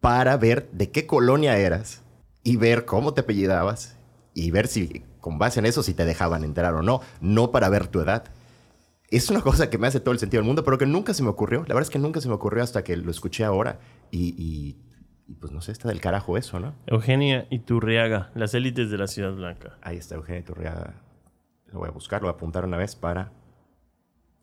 para ver de qué colonia eras y ver cómo te apellidabas y ver si, con base en eso, si te dejaban entrar o no, no para ver tu edad. Es una cosa que me hace todo el sentido del mundo, pero que nunca se me ocurrió. La verdad es que nunca se me ocurrió hasta que lo escuché ahora. Y, y- y, pues no sé, está del carajo eso, ¿no? Eugenia Iturriaga, las élites de la Ciudad Blanca. Ahí está Eugenio Turriaga. Lo voy a buscar, lo voy a apuntar una vez para...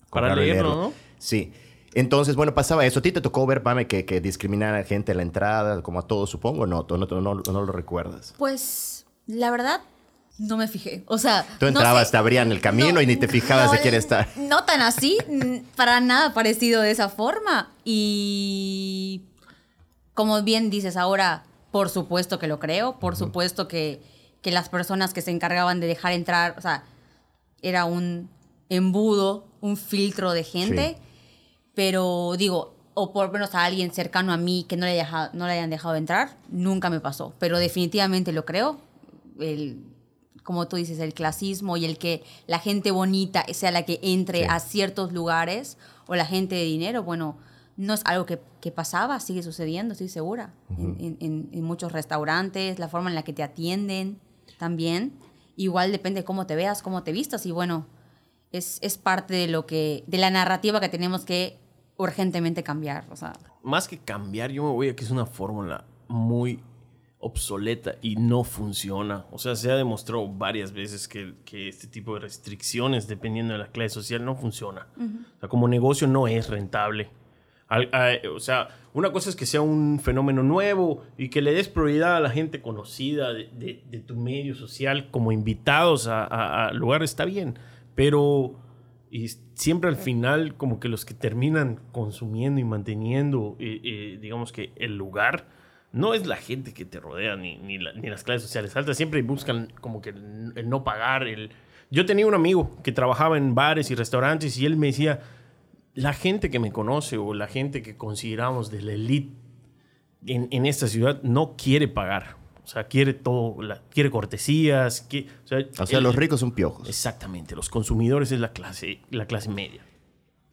Para leerlo, ¿no? Sí. Entonces, bueno, pasaba eso. ¿A ti te tocó ver, Pame, que, que discriminar a gente en la entrada, como a todos, supongo? No, no, no, no, no lo recuerdas. Pues, la verdad, no me fijé. O sea, Tú no entrabas, sé. te abrían el camino No, y ni te fijabas no, de quién estar. No tan así, para nada parecido de esa forma. Y como bien dices ahora, por supuesto que lo creo, por supuesto que, que las personas que se encargaban de dejar entrar, o sea, era un embudo, un filtro de gente, pero digo, o por lo menos a alguien cercano a mí que no le, dejado- no le hayan dejado entrar, nunca me pasó, pero definitivamente lo creo. El, como tú dices, el clasismo y el que la gente bonita sea la que entre Sí. a ciertos lugares o la gente de dinero, bueno, no es algo que, que pasaba, sigue sucediendo, estoy segura. En- en, en- en muchos restaurantes, la forma en la que te atienden también. Igual depende de cómo te veas, cómo te vistas y bueno, es, es parte de lo que, de la narrativa que tenemos que urgentemente cambiar. O sea, Más que cambiar, yo me voy a que es una fórmula muy obsoleta y no funciona. O sea, se ha demostrado varias veces que, que este tipo de restricciones, dependiendo de la clase social, no funciona. O sea, como negocio no es rentable. Al- a- o sea, una cosa es que sea un fenómeno nuevo y que le des prioridad a la gente conocida de, de- de tu medio social como invitados a, a- a lugares, está bien. Pero y siempre al final, como que los que terminan consumiendo y manteniendo, eh, eh, digamos que el lugar, no es la gente que te rodea, ni, ni, la- ni las clases sociales altas. Siempre buscan como que el, el no pagar. El... Yo tenía un amigo que trabajaba en bares y restaurantes y él me decía, la gente que me conoce o la gente que consideramos de la elite en, en esta ciudad no quiere pagar. O sea, quiere todo, la- quiere cortesías. que- o sea, O sea, el- los ricos son piojos. Exactamente, los consumidores es la clase, la clase media.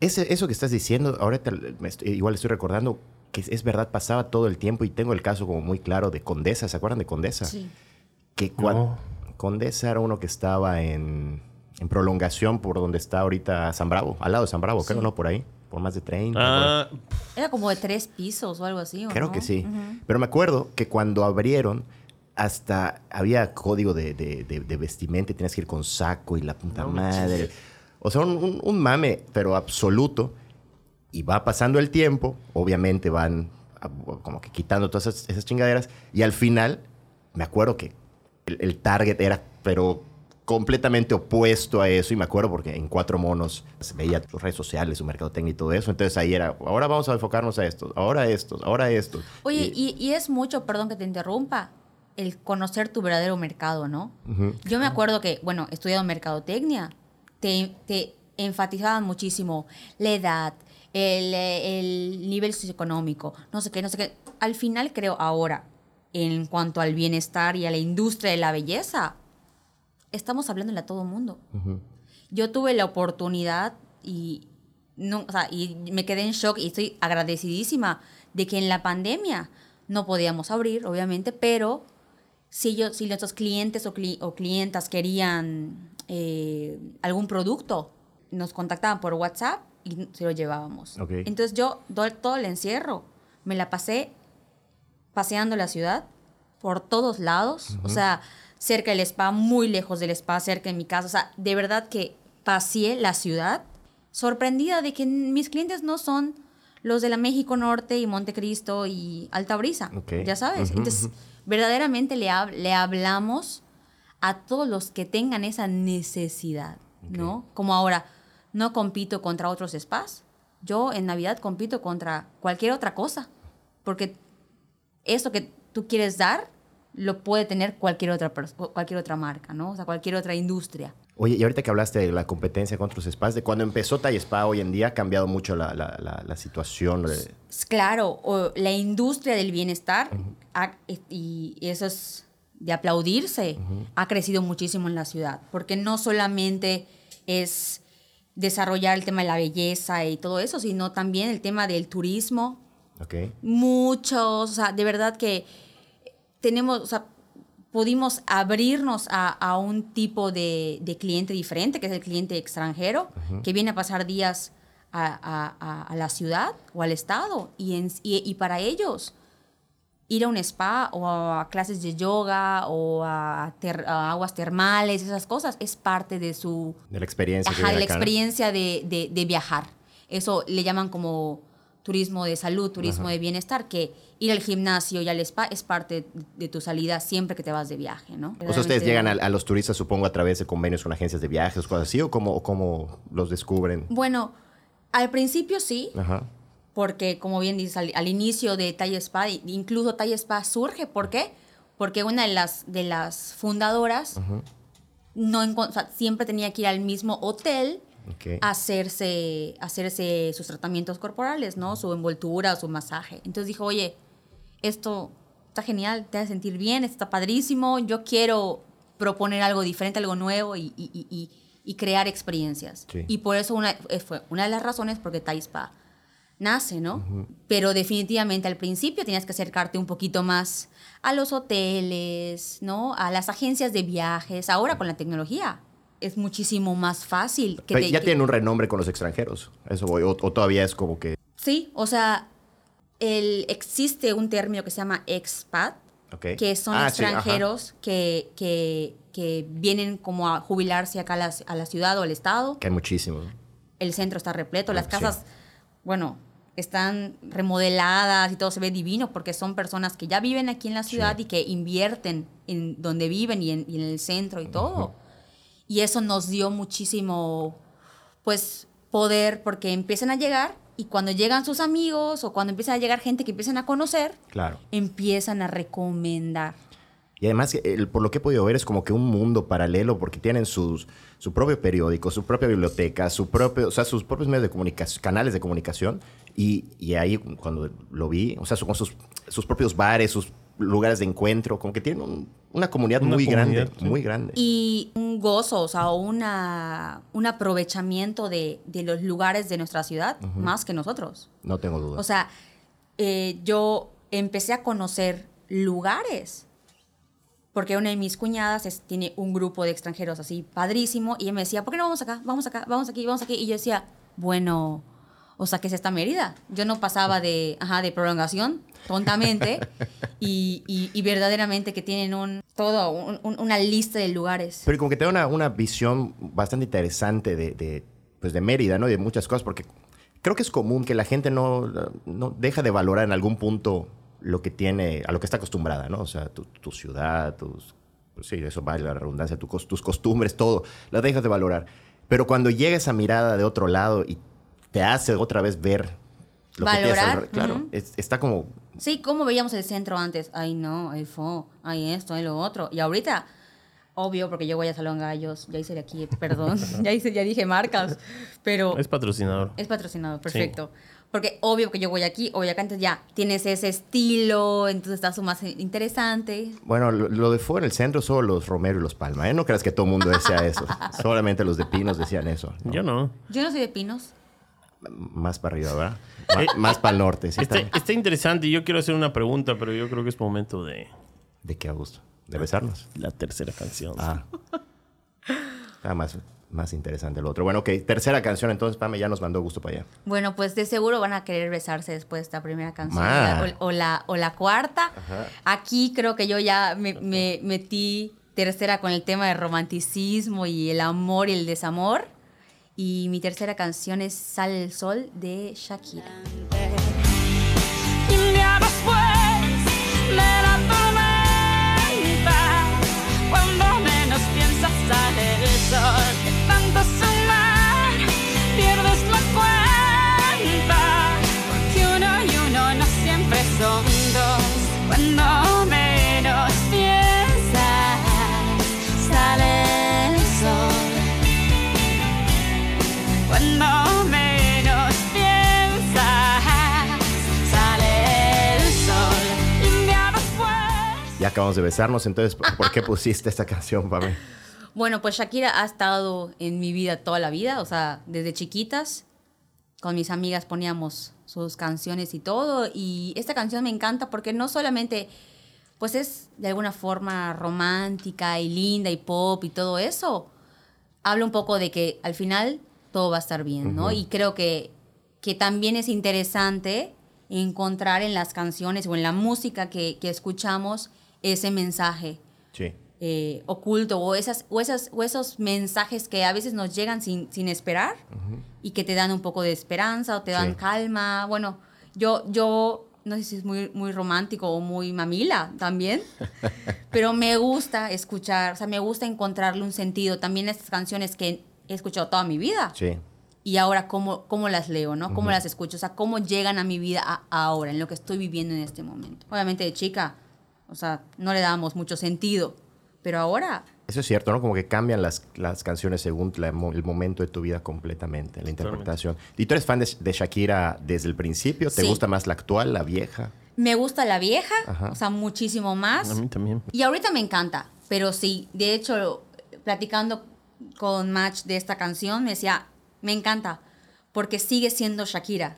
Ese, eso que estás diciendo, ahorita me estoy- igual estoy recordando que es, es verdad, pasaba todo el tiempo y tengo el caso como muy claro de Condesa. ¿Se acuerdan de Condesa? sí. Que cuando No. Condesa era uno que estaba en, en prolongación por donde está ahorita San Bravo, al lado de San Bravo, creo, ¿no? Por ahí, por más de 30. por ahí. Ah, Era como de tres pisos o algo así. ¿o Creo no? que sí. Pero me acuerdo que cuando abrieron, hasta había código de, de- de- de vestimenta y tenías que ir con saco y la puta No madre. O sea, un, un- un mame, pero absoluto. Y va pasando el tiempo, obviamente van a- como que quitando todas esas, esas chingaderas. Y al final, me acuerdo que el, el target era, pero completamente opuesto a eso y me acuerdo porque en Cuatro Monos se veía tus redes sociales, su mercadotecnia y todo eso. Entonces ahí era, ahora vamos a enfocarnos a esto, ahora a esto, ahora a esto. Oye, Y- y, y es mucho, perdón que te interrumpa, el conocer tu verdadero mercado, ¿no? Yo me acuerdo que, bueno, estudiando mercadotecnia, te, te enfatizaban muchísimo la edad, el, eh, el nivel socioeconómico, no sé qué, no sé qué. Al final creo ahora, en cuanto al bienestar y a la industria de la belleza, estamos hablándole a todo mundo. Yo tuve la oportunidad y, no, o sea, y me quedé en shock y estoy agradecidísima de que en la pandemia no podíamos abrir, obviamente, pero si, yo, si nuestros clientes o, cli- o clientas querían eh, algún producto, nos contactaban por WhatsApp y se lo llevábamos. Ok. Entonces yo do- todo el encierro me la pasé paseando la ciudad por todos lados, o sea, cerca del spa, muy lejos del spa, cerca de mi casa, o sea, de verdad que paseé la ciudad sorprendida de que mis clientes no son los de la México Norte y Montecristo y Alta Brisa, Ok. ya sabes. Ujú, Entonces, verdaderamente le, hab- le hablamos a todos los que tengan esa necesidad, ¿no? Como ahora, no compito contra otros spas, yo en Navidad compito contra cualquier otra cosa, porque eso que tú quieres dar lo puede tener cualquier otra, cualquier otra marca, ¿no? O sea, cualquier otra industria. Oye, y ahorita que hablaste de la competencia con otros spas, de cuando empezó Thai Spa hoy en día ha cambiado mucho la, la- la- la situación. Claro, o la industria del bienestar, ha- y eso es de aplaudirse, ha crecido muchísimo en la ciudad, porque no solamente es desarrollar el tema de la belleza y todo eso, sino también el tema del turismo, Ok. muchos, o sea, de verdad que tenemos, o sea, pudimos abrirnos a, a un tipo de, de cliente diferente, que es el cliente extranjero, que viene a pasar días a, a- a- a la ciudad o al estado. Y, en- y, y para ellos, ir a un spa o a clases de yoga o a, ter- a aguas termales, esas cosas, es parte de su, De la experiencia. Ajá, viene la experiencia de, de- de viajar. Eso le llaman como turismo de salud, turismo de bienestar, que ir al gimnasio y al spa es parte de tu salida siempre que te vas de viaje, ¿no? O sea, ustedes llegan a, a los turistas, supongo, a través de convenios con agencias de viajes, cosas así, o cómo, o cómo los descubren. Bueno, al principio sí, Ajá. Porque como bien dices, al, al inicio de Thai Spa, incluso Thai Spa surge, ¿por qué? Porque una de las, de las fundadoras no encon- o sea, siempre tenía que ir al mismo hotel Ok. a hacerse, hacerse sus tratamientos corporales, ¿no? Su envoltura, su masaje. Entonces dijo, oye, esto está genial, te hace sentir bien, está padrísimo, yo quiero proponer algo diferente, algo nuevo y, y- y- y- crear experiencias. Sí. Y por eso una, eh, fue una de las razones porque Thai Spa nace, ¿no? Pero definitivamente al principio tenías que acercarte un poquito más a los hoteles, ¿no? A las agencias de viajes. Ahora con la tecnología es muchísimo más fácil. Que Pero te- ya que- tienen un renombre con los extranjeros. Eso voy. O, o todavía es como que. Sí, o sea, el, existe un término que se llama expat, que son Ah, sí, extranjeros que, que, que vienen como a jubilarse acá a la, a la ciudad o al estado. Que hay muchísimos. El centro está repleto, las Ah, casas, bueno, están remodeladas y todo se ve divino porque son personas que ya viven aquí en la ciudad Sí. y que invierten en donde viven y en, y en el centro y todo. Y eso nos dio muchísimo, pues, poder porque empiezan a llegar y cuando llegan sus amigos o cuando empiezan a llegar gente que empiezan a conocer, Claro. empiezan a recomendar. Y además, el- por lo que he podido ver, es como que un mundo paralelo porque tienen sus, su propio periódico, su propia biblioteca, su propio, o sea, sus propios medios de comunicación, canales de comunicación. Y, y ahí, cuando lo vi, o sea, con sus, sus propios bares, sus lugares de encuentro, como que tienen un- una comunidad Una muy comunidad, grande, sí. muy grande. Y un gozo, o sea, una, un aprovechamiento de, de los lugares de nuestra ciudad más que nosotros. no tengo duda. O sea, eh, yo empecé a conocer lugares. Porque una de mis cuñadas es- tiene un grupo de extranjeros así padrísimo. Y ella me decía, ¿por qué no vamos acá? Vamos acá, vamos aquí, vamos aquí. Y yo decía, bueno, o sea, ¿qué es esta Mérida? Yo no pasaba de, ajá, de prolongación, tontamente. <laughs> y, y- y verdaderamente que tienen un, todo, un- un- una lista de lugares. Pero como que te una, una visión bastante interesante de, de, pues de Mérida, ¿no? Y de muchas cosas, porque creo que es común que la gente no, no deja de valorar en algún punto lo que tiene, a lo que está acostumbrada, ¿no? O sea, tu, tu ciudad, tus pues sí, eso vale la redundancia, tu tus costumbres, todo, las dejas de valorar. Pero cuando llega esa mirada de otro lado y te hace otra vez ver lo que tienes Valorar, alrededor, claro, ujú. es- está como Sí, ¿cómo veíamos el centro antes? Ay, no, ay, fo, ay, esto, ay, lo otro. Y ahorita, obvio, porque yo voy a Salón Gallos, ya hice de aquí, perdón, <laughs> ya, hice, ya dije marcas, pero Es patrocinador. es patrocinado, perfecto. Porque obvio que yo voy aquí, obvio acá antes ya tienes ese estilo, entonces estás más interesante. Bueno, lo, lo de fuera, el centro, solo los Romero y los Palma. ¿eh? No creas que todo el mundo desea eso. <laughs> Solamente los de Pinos decían eso. ¿no? Yo no. Yo no soy de pinos. Más para arriba, ¿verdad? Ma- más para el norte. Sí, Está, está. está interesante y yo quiero hacer una pregunta, pero yo creo que es momento de ¿De qué a gusto? ¿De besarnos? la tercera canción. Ah. Está más, más interesante el otro. Bueno, ok. Tercera canción, entonces, Pame ya nos mandó gusto para allá. Bueno, pues de seguro van a querer besarse después de esta primera canción. O, o la, o la cuarta. Aquí creo que yo ya me, me metí tercera con el tema de romanticismo y el amor y el desamor. Y mi tercera canción es Sale el Sol de Shakira. Y un día después de la tormenta, cuando menos piensas sale el sol, Ya acabamos de besarnos, entonces, ¿por qué pusiste esta canción, Pame? Bueno, pues Shakira ha estado en mi vida toda la vida, o sea, desde chiquitas. Con mis amigas poníamos sus canciones y todo. Y esta canción me encanta porque no solamente, pues es de alguna forma romántica y linda y pop y todo eso. Habla un poco de que al final todo va a estar bien, ¿no? Y creo que, que también es interesante encontrar en las canciones o en la música que, que escuchamos ese mensaje Sí. Eh, oculto o, esas, o, esas, o esos mensajes que a veces nos llegan sin, sin esperar y que te dan un poco de esperanza o te dan Sí. calma. Bueno, yo, yo no sé si es muy, muy romántico o muy mamila también, <laughs> pero me gusta escuchar, o sea, me gusta encontrarle un sentido. También estas canciones que he escuchado toda mi vida Sí. y ahora cómo, cómo las leo, ¿no? Cómo las escucho, o sea, cómo llegan a mi vida a- ahora, en lo que estoy viviendo en este momento. Obviamente de chica, o sea, no le dábamos mucho sentido, pero ahora Eso es cierto, ¿no? Como que cambian las, las canciones según la el momento de tu vida completamente, la interpretación. ¿Y tú eres fan de, de Shakira desde el principio? ¿Te Sí. gusta más la actual, la vieja? me gusta la vieja, Ajá. o sea, muchísimo más. A mí también. Y ahorita me encanta, pero sí, de hecho, platicando con Match de esta canción, me decía, me encanta, porque sigue siendo Shakira.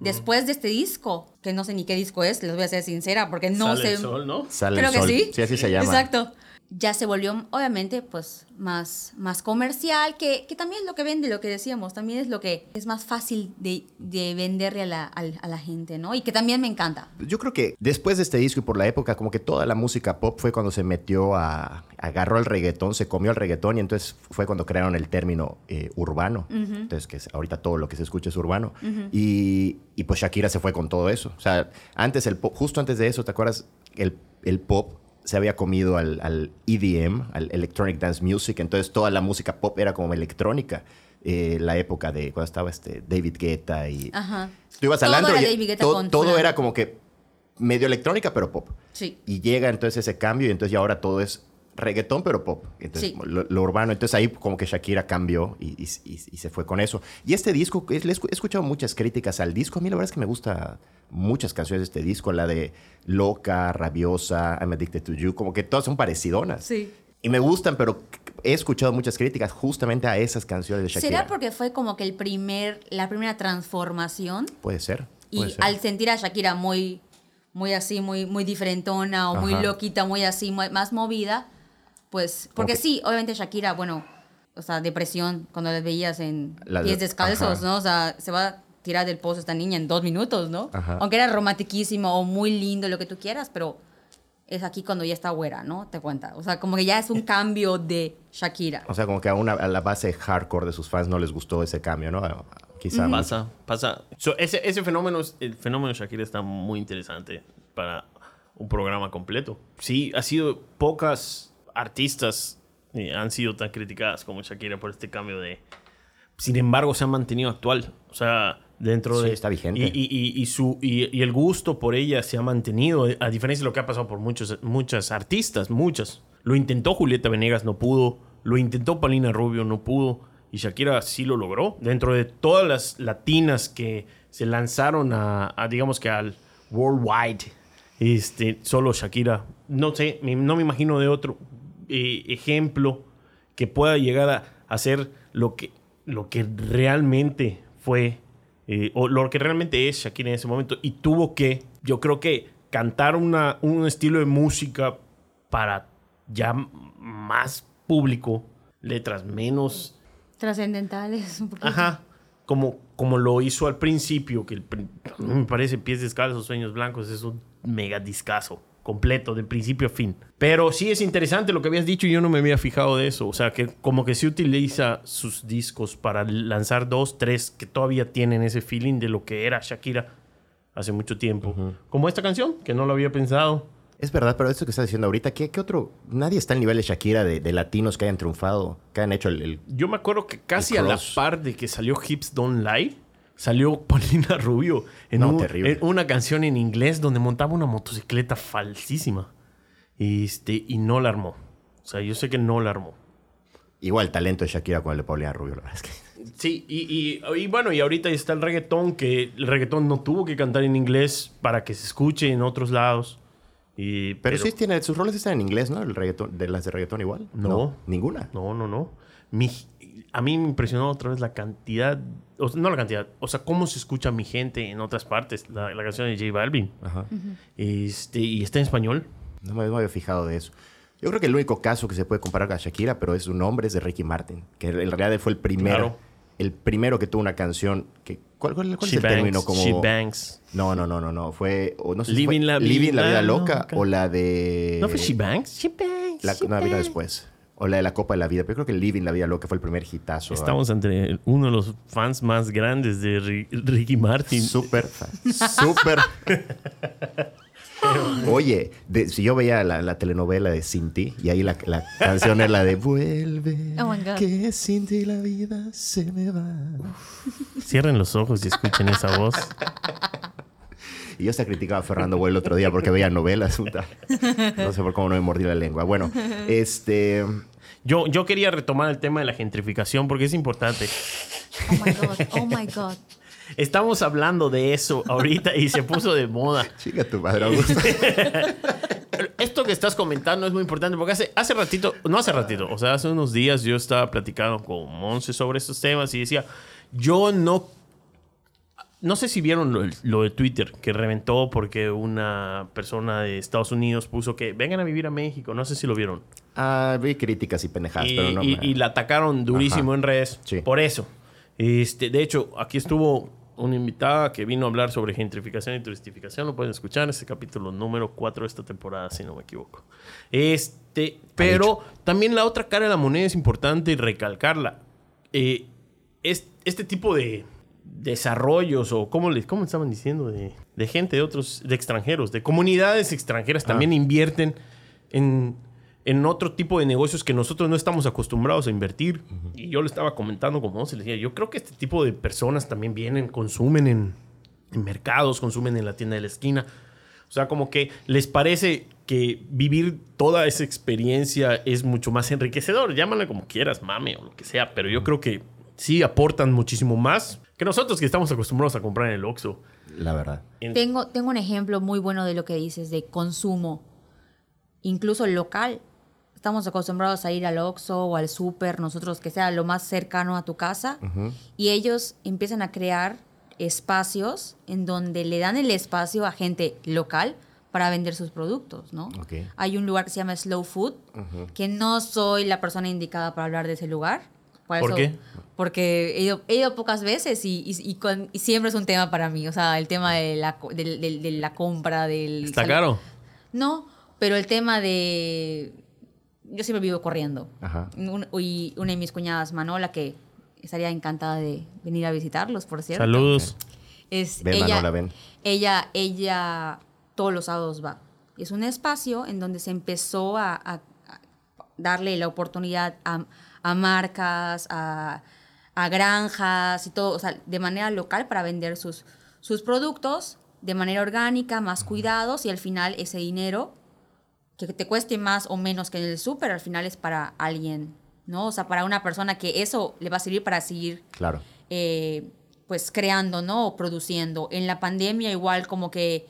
Después de este disco, que no sé ni qué disco es, les voy a ser sincera, porque no Sale sé. el sol, ¿no? Sale Creo el que sol. sí. Sí, así se llama. Exacto. Ya se volvió, obviamente, pues más, más comercial, que, que también es lo que vende, lo que decíamos, también es lo que es más fácil de, de venderle a la, al- a la gente, ¿no? Y que también me encanta. Yo creo que después de este disco y por la época, como que toda la música pop fue cuando se metió a. agarró el reggaetón, se comió el reggaetón y entonces fue cuando crearon el término eh, urbano. Entonces, que ahorita todo lo que se escucha es urbano. y, y pues Shakira se fue con todo eso. O sea, antes el pop, justo antes de eso, ¿te acuerdas? El, el pop se había comido al, al EDM, al Electronic Dance Music. Entonces toda la música pop era como electrónica. Eh, la época de cuando estaba este David Guetta y Ajá. Tú ibas Todo y con todo fulano. era como que medio electrónica, pero pop. Sí. Y llega entonces ese cambio y entonces ya ahora todo es reggaetón, pero pop. Entonces, Sí. lo, lo urbano. Entonces ahí como que Shakira cambió y, y- y- y se fue con eso. Y este disco, es- he escu- he escuchado muchas críticas al disco. A mí la verdad es que me gusta muchas canciones de este disco. La de Loca, Rabiosa, I'm Addicted to You. Como que todas son parecidonas. Sí. Y me gustan, pero he escuchado muchas críticas justamente a esas canciones de Shakira. ¿Será porque fue como que el primer, la primera transformación? Puede ser. Y ser. al sentir a Shakira muy, muy así, muy, muy diferentona o muy loquita, muy así, muy- más movida, pues, porque que- sí, obviamente Shakira, bueno, o sea, depresión, cuando las veías en La de- pies descalzos, ajá. ¿no? O sea, se va a tirar del pozo esta niña en dos minutos, ¿no? Ajá. Aunque era romantiquísimo o muy lindo, lo que tú quieras, pero es aquí cuando ya está güera, ¿no? Te cuenta. O sea, como que ya es un cambio de Shakira. O sea, como que a, una, a la base hardcore de sus fans no les gustó ese cambio, ¿no? Quizá. Pasa, pasa. So, ese, ese fenómeno, el fenómeno de Shakira está muy interesante para un programa completo. Sí, ha sido pocas artistas eh, han sido tan criticadas como Shakira por este cambio de... Sin embargo, se ha mantenido actual. O sea, dentro Sí, de... está vigente. Y, y- y- y su, y, el gusto por ella se ha mantenido, eh, a diferencia de lo que ha pasado por muchos, muchas artistas, muchas. Lo intentó Julieta Venegas, no pudo. Lo intentó Paulina Rubio, no pudo. Y Shakira sí lo logró. Dentro de todas las latinas que se lanzaron a, a, digamos que al worldwide, este, solo Shakira. No sé, no me imagino de otro eh, ejemplo que pueda llegar a hacer lo que, lo que realmente fue, eh, o lo que realmente es Shakira en ese momento. Y tuvo que, yo creo que, cantar una, un estilo de música para ya más público, letras menos Trascendentales. un poquito. Ajá. Como, como lo hizo al principio, que el me parece Pies Descalzos, Sueños Blancos, es un mega discazo. Completo, de principio a fin. Pero sí es interesante lo que habías dicho y yo no me había fijado de eso. O sea, que como que se utiliza sus discos para lanzar dos, tres que todavía tienen ese feeling de lo que era Shakira hace mucho tiempo. Como esta canción, que no lo había pensado. Es verdad, pero esto que estás diciendo ahorita, ¿qué, qué otro? Nadie está al nivel de Shakira, de, de latinos que hayan triunfado, que hayan hecho el... el- Yo me acuerdo que casi a la par de que salió Hips Don't Lie, salió <laughs> Paulina Rubio en, No, un- terrible. en una canción en inglés donde montaba una motocicleta falsísima. Este, y no la armó. O sea, yo sé que no la armó. Igual talento de Shakira con el de Paulina Rubio, la verdad es que... <laughs> Sí, y, y- y bueno, y ahorita está el reggaetón, que el reggaetón no tuvo que cantar en inglés para que se escuche en otros lados. Y, Pero, sí tiene, sus roles están en inglés, ¿no? El reggaetón, de las de reggaetón igual. No. ninguna. No, no, no. Mi- a mí me impresionó otra vez la cantidad, o sea, no la cantidad, o sea, cómo se escucha mi gente en otras partes. La, la canción de J Balvin. Ajá. Este, y está en español. No me, no me había fijado de eso. Yo creo que el único caso que se puede comparar a Shakira, pero es su nombre, es de Ricky Martin, que en realidad fue el primero, Claro. el primero que tuvo una canción que ¿cuál, cuál- cuál es el término Banks, como She Banks. No, no, no, no, no, fue o no sé si Living fue la Living la vida vida loca, loca. o la de ¿No fue She Banks? She Banks. la, She no, vino Banks. después. O la de la Copa de la Vida, pero creo que Living la vida loca fue el primer hitazo. Estamos entre uno de los fans más grandes de Ri- Ricky Martin. Súper fan. Súper. <laughs> Oye, de- si yo veía la, la telenovela de Sin Ti, y ahí la, la canción es la de Vuelve, Oh my God. que sin ti la vida se me va. Cierren los ojos y escuchen esa voz. Y yo hasta criticaba a Fernando Güell el otro día porque veía novelas. puta. No sé por cómo no me mordí la lengua. Bueno, este... Yo, yo quería retomar el tema de la gentrificación porque es importante. Oh my God. Oh my God. Estamos hablando de eso ahorita y se puso de moda. Chica tu padre, Augusto. <laughs> Esto que estás comentando es muy importante porque hace, hace ratito, no hace ratito, o sea, hace unos días yo estaba platicando con Monse sobre estos temas y decía, yo no, no sé si vieron lo, lo de Twitter que reventó porque una persona de Estados Unidos puso que vengan a vivir a México, no sé si lo vieron. Ah, vi críticas y pendejadas, pero no y- me- y la atacaron durísimo Ajá. en redes Sí. por eso. Este, de hecho, aquí estuvo una invitada que vino a hablar sobre gentrificación y turistificación. Lo pueden escuchar, este capítulo número 4 de esta temporada, si no me equivoco. Este, pero también la otra cara de la moneda es importante recalcarla. Eh, es, este tipo de desarrollos o cómo les cómo estaban diciendo de, de gente de otros de extranjeros de comunidades extranjeras también invierten en, en otro tipo de negocios que nosotros no estamos acostumbrados a invertir. Y yo le estaba comentando como se les decía yo creo que este tipo de personas también vienen consumen en, en mercados consumen en la tienda de la esquina. O sea como que les parece que vivir toda esa experiencia es mucho más enriquecedor. Llámale como quieras mame o lo que sea pero yo creo que sí aportan muchísimo más que nosotros que estamos acostumbrados a comprar en el Oxxo. La verdad. En- Tengo, tengo un ejemplo muy bueno de lo que dices de consumo, incluso local. Estamos acostumbrados a ir al Oxxo o al súper, nosotros que sea lo más cercano a tu casa, y ellos empiezan a crear espacios en donde le dan el espacio a gente local para vender sus productos, ¿no? Hay un lugar que se llama Slow Food, que no soy la persona indicada para hablar de ese lugar. ¿Por eso- qué? Porque he ido, he ido pocas veces y, y- y con- y siempre es un tema para mí. O sea, el tema de la, del- del- de la compra, del... ¿Está sal- caro? No, pero el tema de... Yo siempre vivo corriendo. Ajá. Un- y una de mis cuñadas, Manola, que estaría encantada de venir a visitarlos, por cierto. Saludos. Es, Ven, ella, Manola, ven. Ella, ella todos los sábados va. Es un espacio en donde se empezó a, a- a darle la oportunidad a, a marcas, a, a granjas y todo, o sea, de manera local para vender sus, sus productos de manera orgánica, más cuidados y al final ese dinero que te cueste más o menos que en el súper, al final es para alguien, ¿no? O sea, para una persona que eso le va a servir para seguir Claro. eh, pues creando, ¿no? O produciendo. En la pandemia igual como que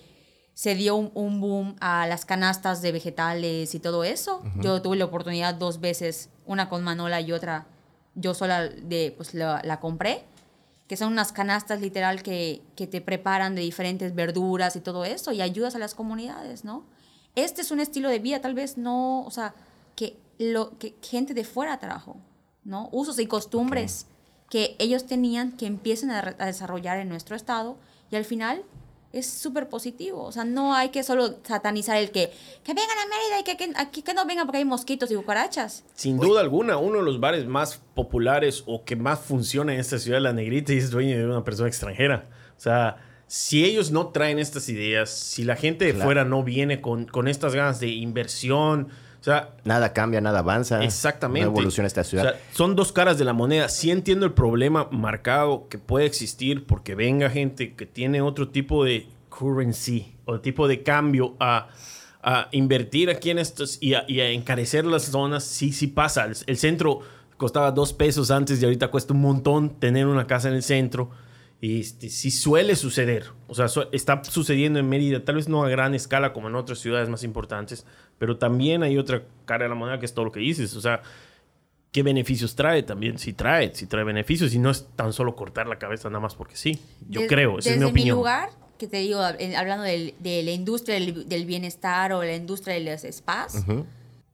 se dio un, un boom a las canastas de vegetales y todo eso. Yo tuve la oportunidad dos veces, una con Manola y otra yo sola de, pues la, la compré, que son unas canastas literal que, que te preparan de diferentes verduras y todo eso y ayudas a las comunidades, ¿no? Este es un estilo de vida, tal vez no, o sea, que, lo, que gente de fuera trajo, ¿no? Usos y costumbres que ellos tenían que empiecen a desarrollar en nuestro estado y al final es súper positivo. O sea, no hay que solo satanizar el que, que vengan a Mérida y que, que, aquí que no vengan porque hay mosquitos y cucarachas. Sin duda alguna, uno de los bares más populares o que más funciona en esta ciudad de La Negrita y es dueño de una persona extranjera. O sea, si ellos no traen estas ideas, si la gente de Claro. fuera no viene con, con estas ganas de inversión, sea, Nada cambia, nada avanza. Exactamente. No evoluciona esta ciudad. O sea, son dos caras de la moneda. Sí entiendo el problema marcado que puede existir porque venga gente que tiene otro tipo de currency o tipo de cambio a, a invertir aquí en estos y a, y a encarecer las zonas. Sí, sí pasa. El, el centro costaba dos pesos antes y ahorita cuesta un montón tener una casa en el centro. Y este, sí suele suceder. O sea, su- está sucediendo en Mérida, tal vez no a gran escala como en otras ciudades más importantes, pero también hay otra cara de la moneda que es todo lo que dices. O sea, ¿qué beneficios trae también? Si trae, si trae beneficios y no es tan solo cortar la cabeza nada más porque sí. Yo Des- creo, esa es desde mi opinión. lugar, que te digo, hablando del- de la industria del, del bienestar o la industria de los spas,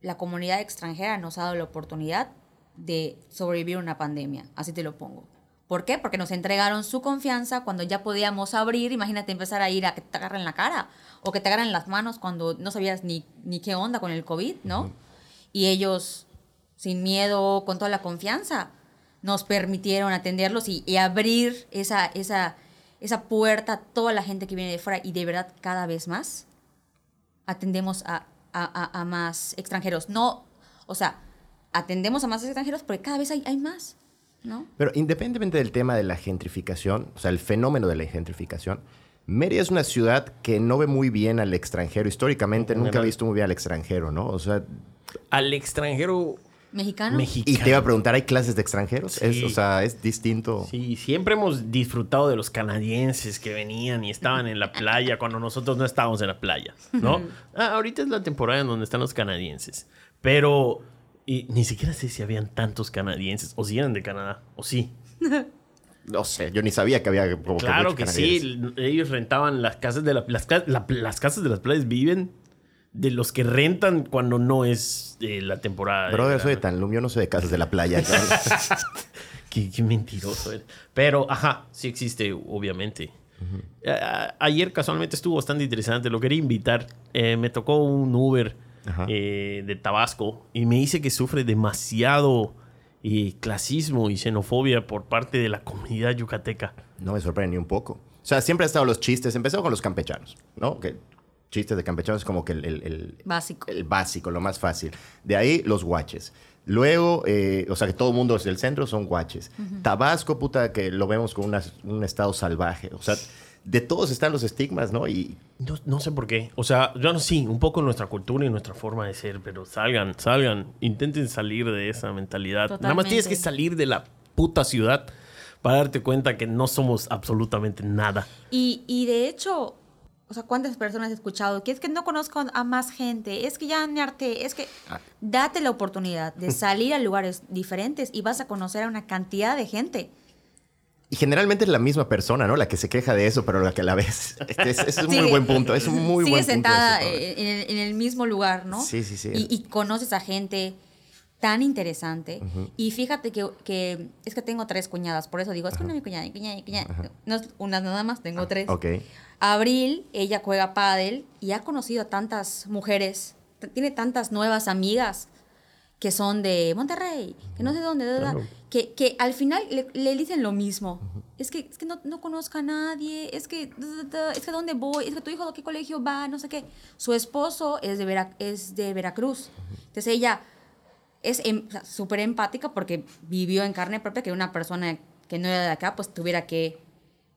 la comunidad extranjera nos ha dado la oportunidad de sobrevivir una pandemia, así te lo pongo. ¿Por qué? Porque nos entregaron su confianza cuando ya podíamos abrir, imagínate empezar a ir a que te agarren la cara o que te agarren las manos cuando no sabías ni, ni qué onda con el COVID, ¿no? Y ellos, sin miedo, con toda la confianza, nos permitieron atenderlos y, y abrir esa, esa, esa puerta a toda la gente que viene de fuera y de verdad cada vez más atendemos a, a- a- a más extranjeros. No, o sea, atendemos a más extranjeros porque cada vez hay, hay más, ¿no? Pero independientemente del tema de la gentrificación, o sea, el fenómeno de la gentrificación, Mérida es una ciudad que no ve muy bien al extranjero. Históricamente En nunca ha visto muy bien al extranjero, ¿no? O sea, Al extranjero Mexicano. mexicano. y te iba a preguntar, ¿hay clases de extranjeros? Sí. Es, o sea, es distinto. Sí, siempre hemos disfrutado de los canadienses que venían y estaban en la playa cuando nosotros no estábamos en la playa, ¿no? Ah, ahorita es la temporada en donde están los canadienses, pero y ni siquiera sé si habían tantos canadienses o si eran de Canadá, o sí. <laughs> No sé, yo ni sabía que había como Claro que sí, ellos rentaban las casas de la- las, la- las casas de las playas viven de los que rentan cuando no es eh, la temporada. de Brother, soy de. Tanlum, yo no soy de casas de la playa. <laughs> Qué, qué mentiroso eres. Pero, ajá, sí existe, obviamente. A- ayer casualmente estuvo bastante interesante. Lo quería invitar. Eh, me tocó un Uber. Eh, de Tabasco y me dice que sufre demasiado eh, clasismo y xenofobia por parte de la comunidad yucateca. no me sorprende ni un poco. O sea, siempre han estado los chistes. Empezó con los campechanos, ¿no? Que chistes de campechanos es como que el, el- el- Básico. el básico, lo más fácil. De ahí los guaches. Luego, eh, o sea, que todo el mundo del centro son guaches. Tabasco, puta, que lo vemos con una- un estado salvaje. O sea, de todos están los estigmas, ¿no? Y No, no sé por qué. O sea, yo no sí, un poco nuestra cultura y nuestra forma de ser, pero salgan, salgan, intenten salir de esa mentalidad. Nada más tienes que salir de la puta ciudad para darte cuenta que no somos absolutamente nada. Y, y de hecho, o sea, ¿cuántas personas he escuchado? Que es que no conozco a más gente, es que ya me harté, es que Ah. date la oportunidad de salir a lugares diferentes y vas a conocer a una cantidad de gente. Y generalmente es la misma persona, ¿no? La que se queja de eso, pero la que a la vez. Este es, es un muy Sigue- buen punto. Es un muy sigue buen punto. sentada ese, eh, en el, en el mismo lugar, ¿no? Sí, sí, sí. Y, y conoces a gente tan interesante. Y fíjate que, que es que tengo tres cuñadas, por eso digo, es que una mi cuñada, mi cuñada, mi cuñada. No es una nada más, tengo tres. Ah, Ok. Abril, ella juega pádel y ha conocido a tantas mujeres, tiene tantas nuevas amigas que son de Monterrey, que no sé dónde, da, Claro. que, que al final le, le dicen lo mismo. Es que, es que no, no conozco a nadie, es que, da, da, da, es que dónde voy, es que tu hijo a qué colegio va, no sé qué. Su esposo es de, Vera- es de Veracruz. Entonces ella es em- súper empática porque vivió en carne propia que una persona que no era de acá, pues tuviera que,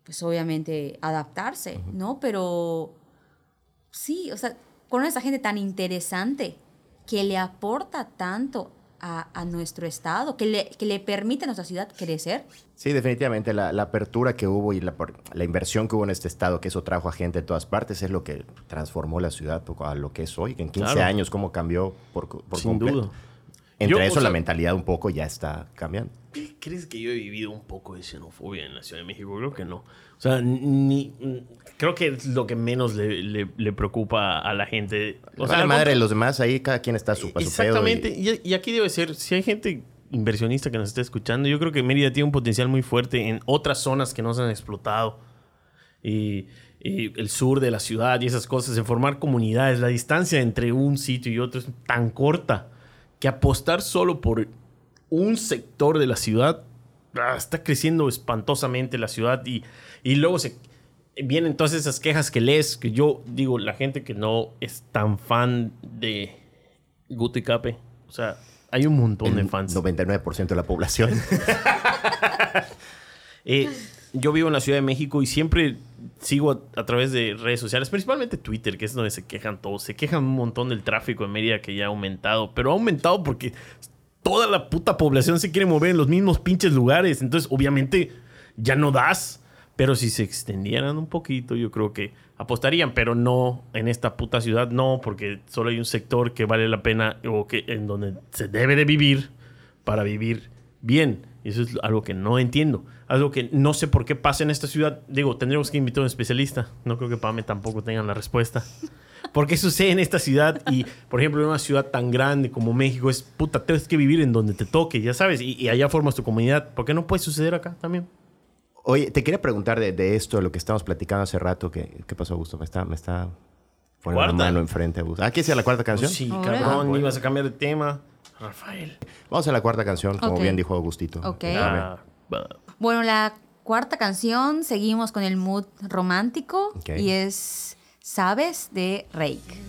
pues obviamente, adaptarse, ¿no? Pero sí, o sea, con esa gente tan interesante que le aporta tanto a, a nuestro estado, que le, que le permite a nuestra ciudad crecer. Sí, definitivamente la, la apertura que hubo y la, por- la inversión que hubo en este estado, que eso trajo a gente de todas partes, es lo que transformó la ciudad a lo que es hoy. Que en 15 Claro. años, cómo cambió por, por Sin completo. duda. Entre Yo, o eso, sea- la mentalidad un poco ya está cambiando. ¿Crees que yo he vivido un poco de xenofobia en la Ciudad de México? Creo que no. O sea, ni, creo que es lo que menos le, le- le preocupa a la gente. O sea, al madre contra- de los demás, ahí cada quien está a su, y- Exactamente. Y, y aquí debe ser, si hay gente inversionista que nos está escuchando, yo creo que Mérida tiene un potencial muy fuerte en otras zonas que no se han explotado. Y, y el sur de la ciudad y esas cosas, en formar comunidades. La distancia entre un sitio y otro es tan corta que apostar solo por un sector de la ciudad está creciendo espantosamente la ciudad y, y luego se vienen todas esas quejas que lees que yo digo la gente que no es tan fan de Guti Cape o sea hay un montón de fans 99% de la población. <laughs> Eh, yo vivo en la Ciudad de México y siempre sigo a, a través de redes sociales, principalmente Twitter, que es donde se quejan todos. Se quejan un montón del tráfico en Mérida que ya ha aumentado, pero ha aumentado porque toda la puta población se quiere mover en los mismos pinches lugares. Entonces, obviamente, ya no das. Pero si se extendieran un poquito, yo creo que apostarían, pero no en esta puta ciudad, no, porque solo hay un sector que vale la pena o que en donde se debe de vivir para vivir bien. Y eso es algo que no entiendo. Algo que no sé por qué pasa en esta ciudad. Digo, tendremos que invitar a un especialista. No creo que Pame tampoco tengan la respuesta. <laughs> ¿Por qué sucede en esta ciudad? Y, por ejemplo, en una ciudad tan grande como México, es puta, tienes que vivir en donde te toque, ya sabes, y, y allá formas tu comunidad. ¿Por qué no puede suceder acá también? Oye, te quería preguntar de, de esto, de lo que estábamos platicando hace rato. Que, ¿Qué pasó, Augusto? Me está, me está poniendo la mano enfrente. Augusto. Ah, ¿qué es la cuarta canción? Sí, Ahora. cabrón, Ah, ibas a cambiar de tema. Rafael. Vamos a la cuarta canción, como Ok. bien dijo Augustito. Ok. Ah. Bueno, la cuarta canción, seguimos con el mood romántico y es Sabes de Rake.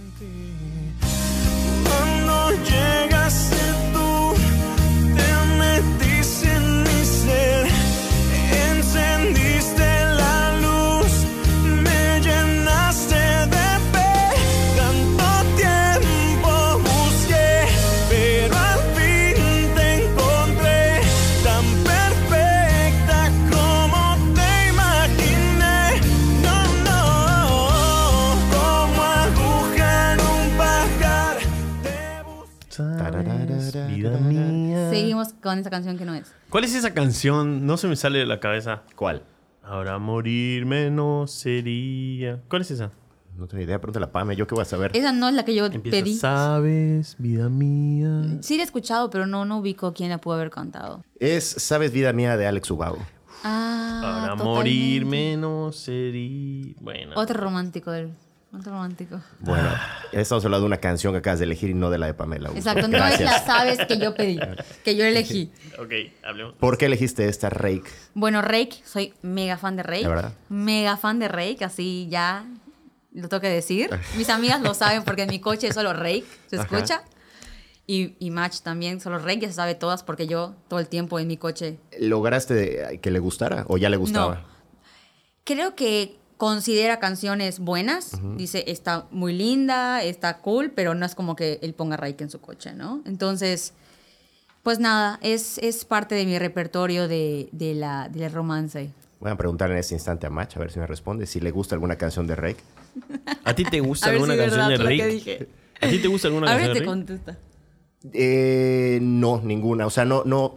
Cuando Seguimos con esa canción que no es. ¿Cuál es esa canción? No se me sale de la cabeza. ¿Cuál? Ahora morirme no sería. ¿Cuál es esa? No tengo idea, pregúntale a Pame. ¿Yo qué voy a saber? Esa no es la que yo Empieza, pedí. Sabes, vida mía. Sí la he escuchado, pero no, no ubico quién la pudo haber cantado. Es Sabes Vida Mía de Alex Ubago. Ah, Ahora totalmente. morirme no sería. Bueno. Otro romántico del... Otro romántico. Bueno, estamos hablando de una canción que acabas de elegir y no de la de Pamela. Augusto. Exacto, no es la sabes que yo pedí, que yo elegí. <laughs> Ok, hablemos. ¿Por qué elegiste esta Rake? Bueno, Rake, soy mega fan de Rake. ¿De verdad? Mega fan de Rake, así ya lo tengo que decir. Mis amigas lo saben porque en mi coche solo Rake se Ajá. escucha. Y, y Match también, solo Rake ya se sabe todas porque yo todo el tiempo en mi coche. ¿Lograste que le gustara o ya le gustaba? No. Creo que considera canciones buenas. Dice, está muy linda, está cool, pero no es como que él ponga Rake en su coche, ¿no? Entonces, pues nada, es, es parte de mi repertorio de, de la, del romance. Voy a preguntar en este instante a Match a ver si me responde si le gusta alguna canción de Rake. ¿A ti te gusta <laughs> alguna si canción de verdad Rake? ¿A ti te gusta alguna A canción te de Rake? contesta. Eh, no, ninguna. O sea, no, no.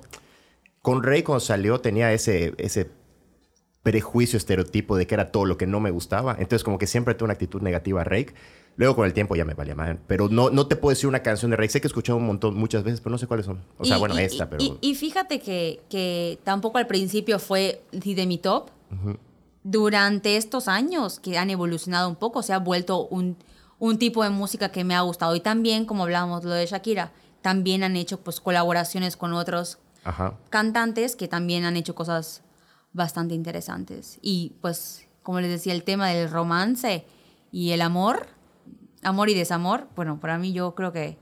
Con Rake cuando salió tenía ese, ese prejuicio, estereotipo de que era todo lo que no me gustaba. Entonces, como que siempre tuve una actitud negativa a Rake. Luego con el tiempo ya me valía mal. Pero no, no te puedo decir una canción de Rake. Sé que he escuchado un montón, muchas veces, pero no sé cuáles son. O sea, Y- bueno, y- esta, pero. Y, y fíjate que, que tampoco al principio fue sí, de mi top. Durante estos años que han evolucionado un poco, se ha vuelto un, un tipo de música que me ha gustado. Y también, como hablábamos lo de Shakira, también han hecho pues colaboraciones con otros Ajá. cantantes que también han hecho cosas bastante interesantes. Y pues, como les decía, el tema del romance y el amor, amor y desamor, bueno, para mí yo creo que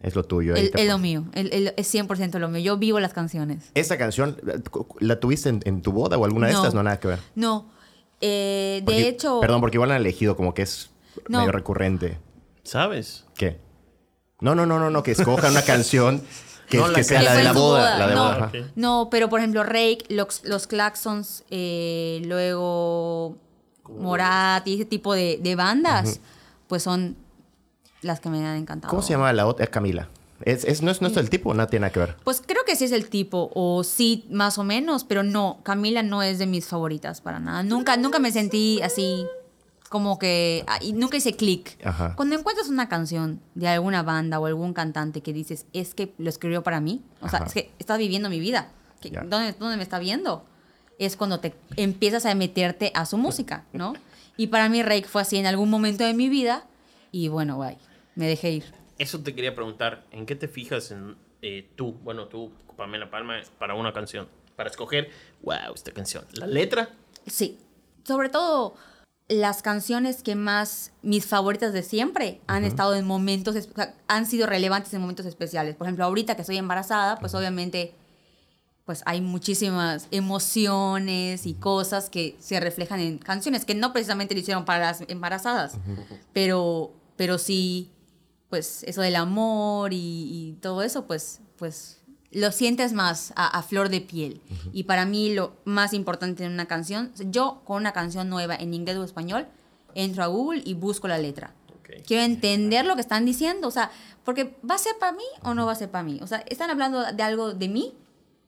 Es lo tuyo. El- Es lo apoyo. mío, el- el- es 100% lo mío. Yo vivo las canciones. ¿Esta canción la tuviste en, en tu boda o alguna de No. estas? No, nada que ver. No, eh, de hecho... Perdón, porque igual han elegido como que es No. medio recurrente. ¿Sabes? ¿Qué? No, no, no, no, no, que escojan una canción <laughs> que, No, la que sea que la de la boda. boda. La de No. boda. pero por ejemplo, Rake, los, los Claxons, eh, luego Morat y ese tipo de, de bandas, pues son las que me han encantado. ¿Cómo se llama la otra? Es Camila. ¿Es, es, no, es, ¿No es el tipo? No tiene nada que ver. Pues creo que sí es el tipo, o sí, más o menos, pero no, Camila no es de mis favoritas para nada. Nunca, nunca me sentí así como que, ah, y nunca hice clic. Cuando encuentras una canción de alguna banda o algún cantante que dices, es que lo escribió para mí, o sea, Ajá. es que está viviendo mi vida, que- Ya. ¿dónde, ¿dónde me está viendo? Es cuando te empiezas a meterte a su música, ¿no? <laughs> Y para mí Rake fue así en algún momento de mi vida y bueno, bye, me dejé ir. Eso te quería preguntar. ¿En qué te fijas en eh, tú, bueno, tú, Pamela Palma, para una canción? Para escoger, wow, esta canción. ¿La letra? Sí. Sobre todo las canciones que más mis favoritas de siempre han estado en momentos, es- o sea, han sido relevantes en momentos especiales. Por ejemplo, ahorita que estoy embarazada, pues obviamente pues hay muchísimas emociones y cosas que se reflejan en canciones que no precisamente lo hicieron para las embarazadas, pero, pero sí, pues eso del amor y, y todo eso, pues, pues lo sientes más a, a flor de piel. Y para mí lo más importante en una canción, yo con una canción nueva en inglés o español, entro a Google y busco la letra. Quiero entender lo que están diciendo, o sea, porque ¿va a ser para mí o no va a ser para mí? O sea, ¿están hablando de algo de mí?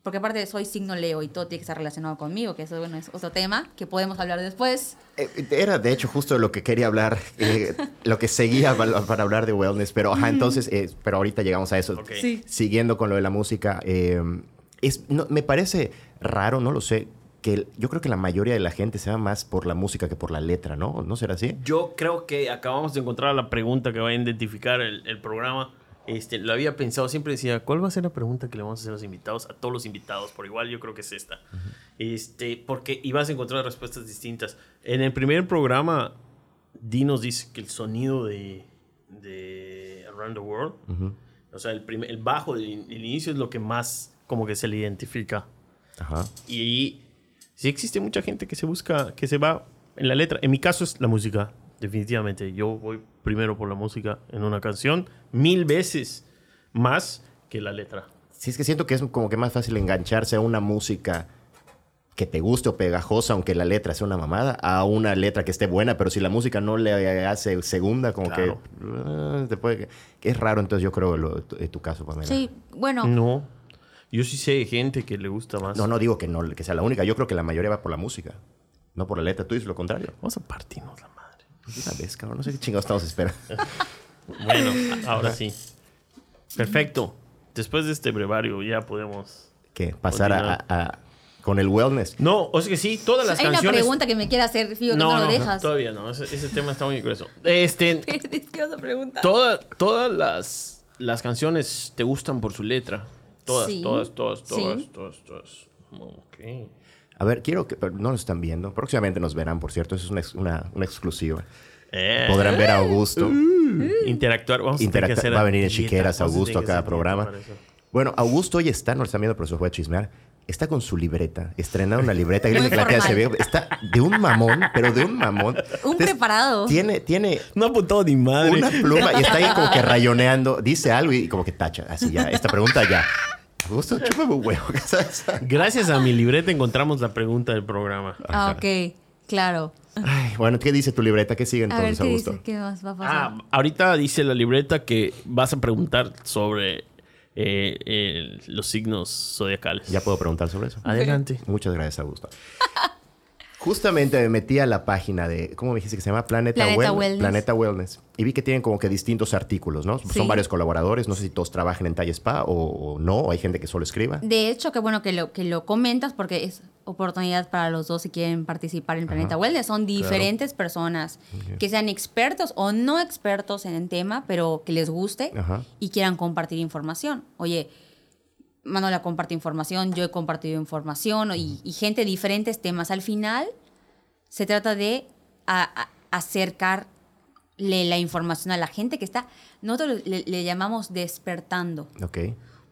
Porque aparte soy signo Leo y todo tiene que estar relacionado conmigo, que eso bueno, es otro tema que podemos hablar después. Eh, Era de hecho justo lo que quería hablar, eh, lo que seguía para, para hablar de wellness, pero ajá, entonces, eh, pero ahorita llegamos a eso. Sí. Siguiendo con lo de la música, eh, es, no, me parece raro, no lo sé, que el- yo creo que la mayoría de la gente se va más por la música que por la letra, ¿no? ¿No será así? Yo creo que acabamos de encontrar la pregunta que va a identificar el, el programa. Este, lo había pensado, siempre decía, ¿cuál va a ser la pregunta que le vamos a hacer a los invitados? A todos los invitados, por igual yo creo que es esta. este, porque ibas a encontrar respuestas distintas. En el primer programa, Di nos dice que el sonido de, de Around the World, o sea, el, primer- el bajo del in- el inicio es lo que más como que se le identifica. Ajá. Y sí existe mucha gente que se busca, que se va en la letra. En mi caso es la música, definitivamente. Yo voy primero por la música en una canción, mil veces más que la letra. Sí, es que siento que es como que más fácil engancharse a una música que te guste o pegajosa, aunque la letra sea una mamada, a una letra que esté buena, pero si la música no le hace segunda, como Claro. que, ah, te puede- que es raro, entonces yo creo lo, tu, tu caso, Pamela. Sí, bueno, No. Yo sí sé gente que le gusta más. No, no digo que no que sea la única, yo creo que la mayoría va por la música, no por la letra, tú dices lo contrario. Vamos a partirnos la madre. Una vez, cabrón, no sé qué chingados estamos esperando. <laughs> Bueno, ahora sí. Perfecto. Después de este brevario ya podemos... que pasar a, con el wellness. No, o sea que sí, todas las hay una canciones... pregunta que me quiere hacer, que no, lo dejas. todavía no. Ese, ese tema está muy grueso. Este, <laughs> ¿Qué vas a preguntar? Toda- todas las, las canciones te gustan por su letra. Todas, Sí. todas, todas, todas, Sí. todas, todas. Ok. A ver, quiero que, pero no nos están viendo, próximamente nos verán, por cierto, eso es una, una- una exclusiva. Eh, Podrán ver a Augusto. interactuar. Vamos a tener que Interactuar. hacer Va a venir en chiqueras Augusto a cada programa. Bueno, Augusto hoy está, no lo están viendo, pero se fue a chismear. Está con su libreta, estrenando una libreta. Muy que la tía se formal. ve- Está de un mamón, pero de un mamón. Un Entonces, preparado. Tiene, tiene No ha apuntado ni madre. una pluma y está ahí como que rayoneando. Dice algo y como que tacha. Así ya, esta pregunta ya. Augusto, chúpame un huevo. <laughs> ¿sabes? Gracias a mi libreta encontramos la pregunta del programa. Ah, ok, claro. Ay, bueno, ¿qué dice tu libreta? ¿Qué sigue A ver, ¿qué Augusto? dice? ¿Qué más va a pasar? Ah, ahorita dice la libreta que vas a preguntar sobre eh, eh, los signos zodiacales. Ya puedo preguntar sobre eso. Adelante. Muchas gracias, Augusto. Justamente me metí a la página de, ¿cómo me dijiste que se llama? Planeta, Planeta Well- Wellness. Planeta Wellness. Y vi que tienen como que distintos artículos, ¿no? Sí. Son varios colaboradores. No sé si todos trabajan en Talla Spa o, o no. O hay gente que solo escriba. De hecho, qué bueno que lo, que lo comentas porque es oportunidad para los dos si quieren participar en Planeta Wellness. Son diferentes personas que sean expertos o no expertos en el tema, pero que les guste Ajá. y quieran compartir información. Oye, Manola comparte información, yo he compartido información y, y gente de diferentes temas. Al final, se trata de a- a- acercar la información a la gente que está, nosotros le, le llamamos despertando, Ok.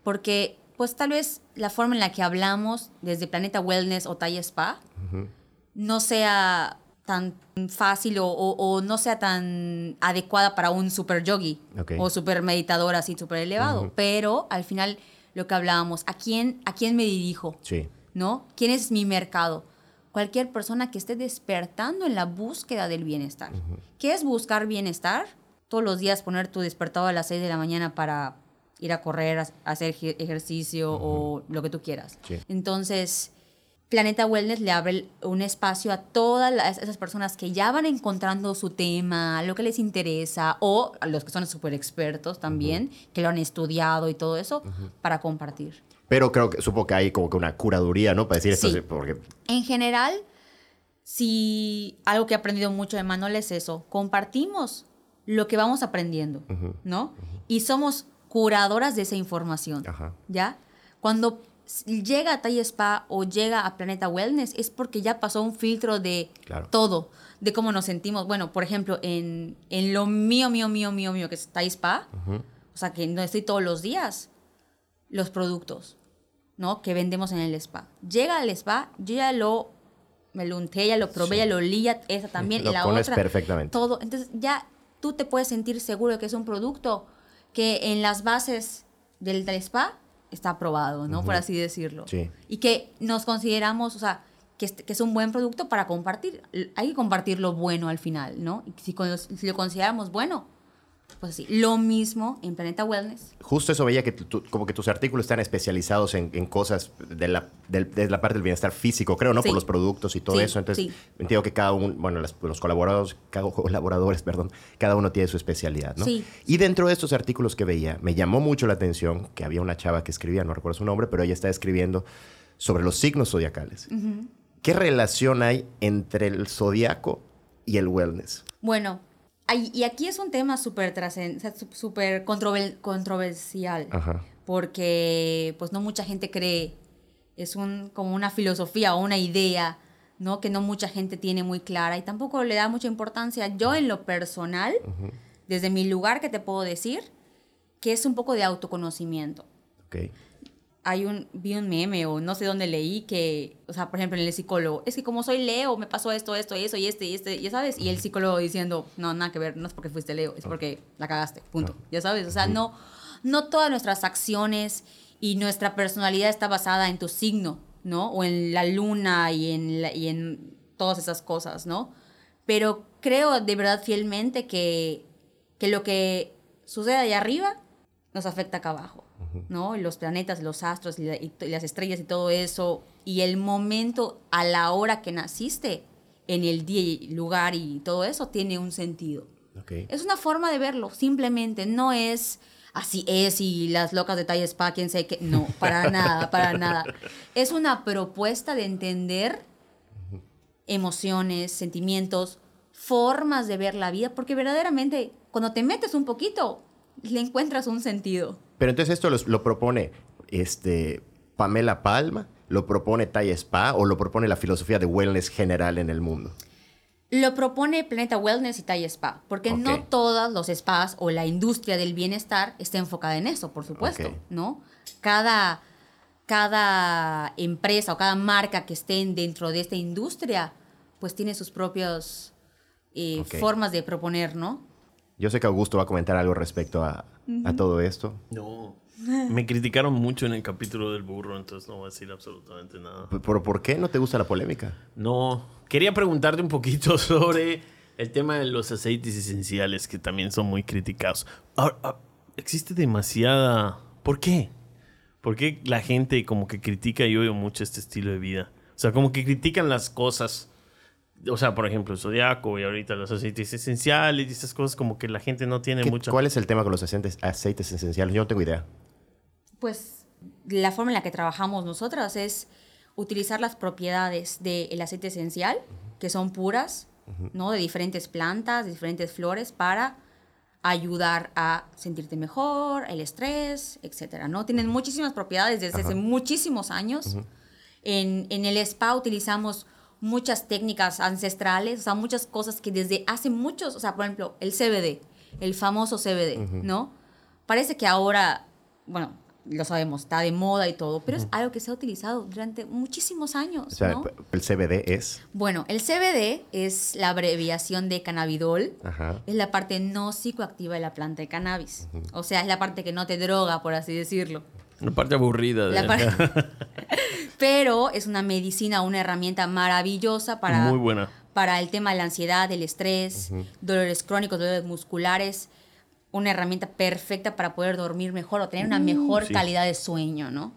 porque pues tal vez la forma en la que hablamos desde Planeta Wellness o Talla Spa no sea tan fácil o, o- o no sea tan adecuada para un super yogi Ok. o super meditador así super elevado, pero al final lo que hablábamos, ¿a quién, ¿a quién me dirijo? Sí. ¿no? ¿Quién es mi mercado? Cualquier persona que esté despertando en la búsqueda del bienestar. ¿Qué es buscar bienestar? Todos los días poner tu despertador a las 6 de la mañana para ir a correr, a hacer ejer- ejercicio o lo que tú quieras. Sí. Entonces, Planeta Wellness le abre un espacio a todas las- esas personas que ya van encontrando su tema, lo que les interesa, o a los que son súper expertos también, que lo han estudiado y todo eso, para compartir. Pero creo que supongo que hay como que una curaduría, ¿no? Para decir esto, Sí. porque En general, si algo que he aprendido mucho de Manuel es eso, compartimos lo que vamos aprendiendo, ¿no? Y somos curadoras de esa información, Ajá. ¿ya? Cuando llega a Talla Spa o llega a Planeta Wellness es porque ya pasó un filtro de Claro. todo, de cómo nos sentimos. Bueno, por ejemplo, en, en lo mío, mío, mío, mío, mío, que es Talla Spa, o sea, que no estoy todos los días, los productos, ¿no? Que vendemos en el spa. Llega al spa, yo ya lo, me lo unté, ya lo probé, ya lo olía, esa <laughs> también, Lo y la pones otra. perfectamente. Todo. Entonces ya tú te puedes sentir seguro de que es un producto que en las bases del, del spa está aprobado, ¿no? Por así decirlo. Sí. Y que nos consideramos, o sea, que es, que es un buen producto para compartir. Hay que compartir lo bueno al final, ¿no? Y si lo consideramos bueno, así. Lo mismo en Planeta Wellness. justo eso veía que tu- como que tus artículos están especializados en, en cosas de la, del- de la parte del bienestar físico, creo, ¿no? Sí. Por los productos y todo Sí, eso. Entonces, sí. entiendo que cada uno, bueno, las- los colaboradores, cada, <laughs> colaboradores, perdón, cada uno tiene su especialidad, ¿no? Sí. Y dentro de estos artículos que veía, me llamó mucho la atención que había una chava que escribía, no recuerdo su nombre, pero ella está escribiendo sobre los signos zodiacales. ¿Qué relación hay entre el zodiaco y el wellness? Bueno, y aquí es un tema súper controver- controversial, Ajá. porque pues no mucha gente cree, es un, como una filosofía o una idea, ¿no? Que no mucha gente tiene muy clara y tampoco le da mucha importancia. Yo en lo personal, desde mi lugar que te puedo decir, que es un poco de autoconocimiento. Ok. Hay un, vi un meme o no sé dónde leí que, o sea, por ejemplo, en el psicólogo, es que como soy Leo, me pasó esto, esto, y eso, y este, y este, ya sabes, y el psicólogo diciendo, no, nada que ver, no es porque fuiste Leo, es porque la cagaste, punto, ya sabes, o sea, no, no todas nuestras acciones y nuestra personalidad está basada en tu signo, ¿no? O en la luna y en, la- y en todas esas cosas, ¿no? Pero creo de verdad fielmente que, que lo que sucede allá arriba nos afecta acá abajo, ¿no? Los planetas, los astros y, la- y t- y las estrellas y todo eso, y el momento a la hora que naciste, en el día y lugar y todo eso, tiene un sentido. Es una forma de verlo, simplemente, no es así es y las locas de talla spa, quién sé qué, no, para <laughs> nada, para nada. Es una propuesta de entender emociones, sentimientos, formas de ver la vida, porque verdaderamente cuando te metes un poquito, le encuentras un sentido. Pero entonces esto los- lo, propone este, Pamela Palma, lo propone Talla Spa o lo propone la filosofía de wellness general en el mundo. Lo propone Planeta Wellness y Talla Spa, porque no todos los spas o la industria del bienestar está enfocada en eso, por supuesto. ¿no? Cada, cada empresa o cada marca que estén dentro de esta industria, pues tiene sus propias eh, formas de proponer, ¿no? Yo sé que Augusto va a comentar algo respecto a, a todo esto. No. <laughs> Me criticaron mucho en el capítulo del burro, entonces no voy a decir absolutamente nada. ¿Pero por qué no te gusta la polémica? No. Quería preguntarte un poquito <laughs> sobre el tema de los aceites esenciales que también son muy criticados. Ahora, ah, existe demasiada... ¿Por qué? ¿Por qué la gente como que critica y odio mucho este estilo de vida? O sea, como que critican las cosas. O sea, por ejemplo, el zodiaco y ahorita los aceites esenciales y esas cosas como que la gente no tiene ¿Qué- mucha... ¿Cuál es el tema con los aceites, aceites esenciales? Yo no tengo idea. Pues la forma en la que trabajamos nosotras es utilizar las propiedades del aceite esencial, que son puras, ¿no? De diferentes plantas, de diferentes flores, para ayudar a sentirte mejor, el estrés, etcétera, ¿no? Tienen muchísimas propiedades desde hace muchísimos años. en, en el spa utilizamos muchas técnicas ancestrales, o sea, muchas cosas que desde hace muchos, o sea, por ejemplo, el CBD, el famoso CBD, ¿no? Parece que ahora, bueno, lo sabemos, está de moda y todo, pero es algo que se ha utilizado durante muchísimos años, O sea, ¿no? el CBD es. Bueno, el CBD es la abreviación de cannabidol. Ajá. Es la parte no psicoactiva de la planta de cannabis. O sea, es la parte que no te droga, por así decirlo. La parte aburrida. De... La <laughs> par- Pero es una medicina, una herramienta maravillosa para, Muy buena. para el tema de la ansiedad, el estrés, dolores crónicos, dolores musculares. Una herramienta perfecta para poder dormir mejor o tener una mejor sí. calidad de sueño, ¿no?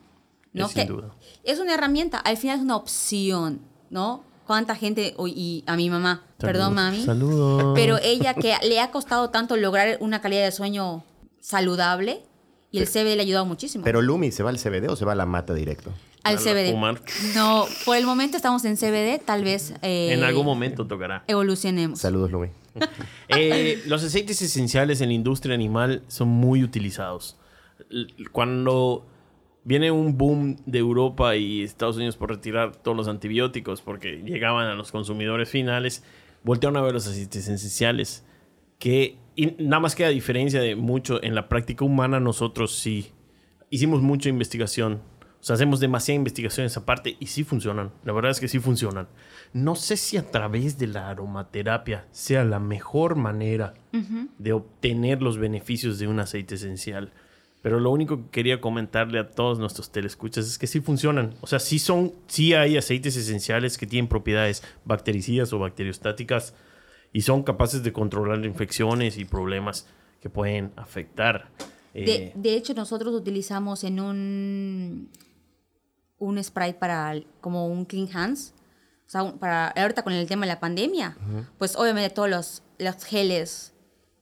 ¿No? Es sin Que duda. Es una herramienta, al final es una opción, ¿no? ¿Cuánta gente, y a mi mamá, perdón mami, Saludos. pero ella que le ha costado tanto lograr una calidad de sueño saludable y el CBD le ha ayudado muchísimo. Pero Lumi, ¿se va al CBD o se va a la mata directo? al CBD. fumar. No, por el momento estamos en CBD, tal vez eh, En algún momento tocará. evolucionemos. Saludos, Lumi. <laughs> Eh, los aceites esenciales en la industria animal son muy utilizados. Cuando viene un boom de Europa y Estados Unidos por retirar todos los antibióticos porque llegaban a los consumidores finales, voltearon a ver los aceites esenciales. Que y nada más que a diferencia de mucho en la práctica humana, nosotros sí hicimos mucha investigación. O sea, hacemos demasiada investigación en esa parte y sí funcionan. La verdad es que sí funcionan. No sé si a través de la aromaterapia sea la mejor manera de obtener los beneficios de un aceite esencial. Pero lo único que quería comentarle a todos nuestros telescuchas es que sí funcionan. O sea, sí son, sí hay aceites esenciales que tienen propiedades bactericidas o bacteriostáticas y son capaces de controlar infecciones y problemas que pueden afectar. De, eh, de hecho, nosotros utilizamos en un, un spray para como un clean hands. O sea, un- para ahorita con el tema de la pandemia, pues obviamente todos los, los geles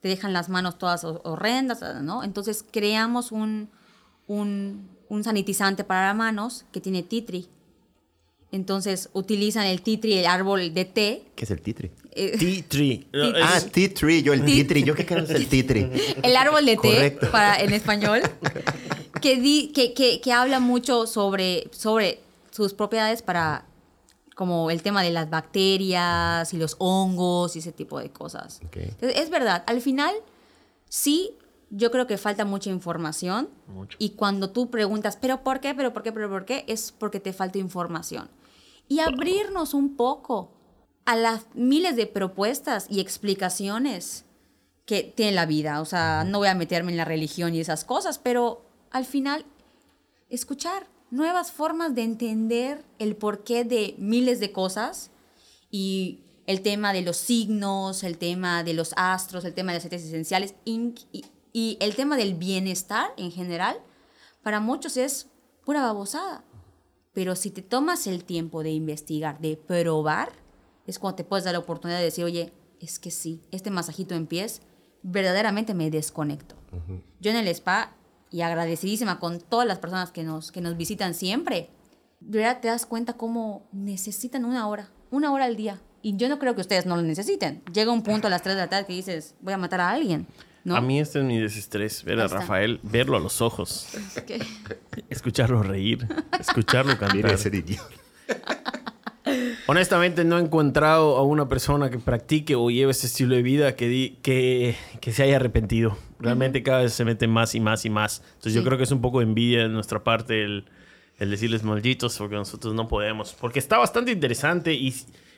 te dejan las manos todas ho- horrendas, ¿no? Entonces creamos un, un, un sanitizante para las manos que tiene tree. Entonces utilizan el tea tree, el árbol de té. ¿Qué es el titri? eh, <laughs> Tea tree. Ah, Es- tea tree. Yo el titri. Yo qué creo es el titri. el árbol de té Correcto. para, en español, <laughs> que, di- que, que, que habla mucho sobre, sobre sus propiedades para como el tema de las bacterias y los hongos y ese tipo de cosas. Ok. Entonces, es verdad, al final sí, yo creo que falta mucha información Mucho. y cuando tú preguntas, pero ¿por qué? ¿Pero por qué? ¿Pero por qué? Es porque te falta información. Y abrirnos un poco a las miles de propuestas y explicaciones que tiene la vida. O sea, no voy a meterme en la religión y esas cosas, pero al final, escuchar nuevas formas de entender el porqué de miles de cosas y el tema de los signos, el tema de los astros, el tema de los aceites esenciales y, y el tema del bienestar en general, para muchos es pura babosada. Pero si te tomas el tiempo de investigar, de probar, es cuando te puedes dar la oportunidad de decir, oye, es que sí, este masajito en pies, verdaderamente me desconecto. Yo en el spa, y agradecidísima con todas las personas que nos, que nos visitan siempre, de verdad te das cuenta cómo necesitan una hora, una hora al día. Y yo no creo que ustedes no lo necesiten. Llega un punto a las 3 de la tarde que dices, voy a matar a alguien. ¿No? A mí este es mi desestrés, ver a. Rafael, verlo a los ojos, <laughs> escucharlo reír, escucharlo cantar. ser. Honestamente no he encontrado a una persona que practique o lleve ese estilo de vida que, di- que, que se haya arrepentido. Realmente cada vez se mete más y más y más. Entonces yo creo que es un poco de envidia de nuestra parte el, el decirles malditos porque nosotros no podemos. Porque está bastante interesante y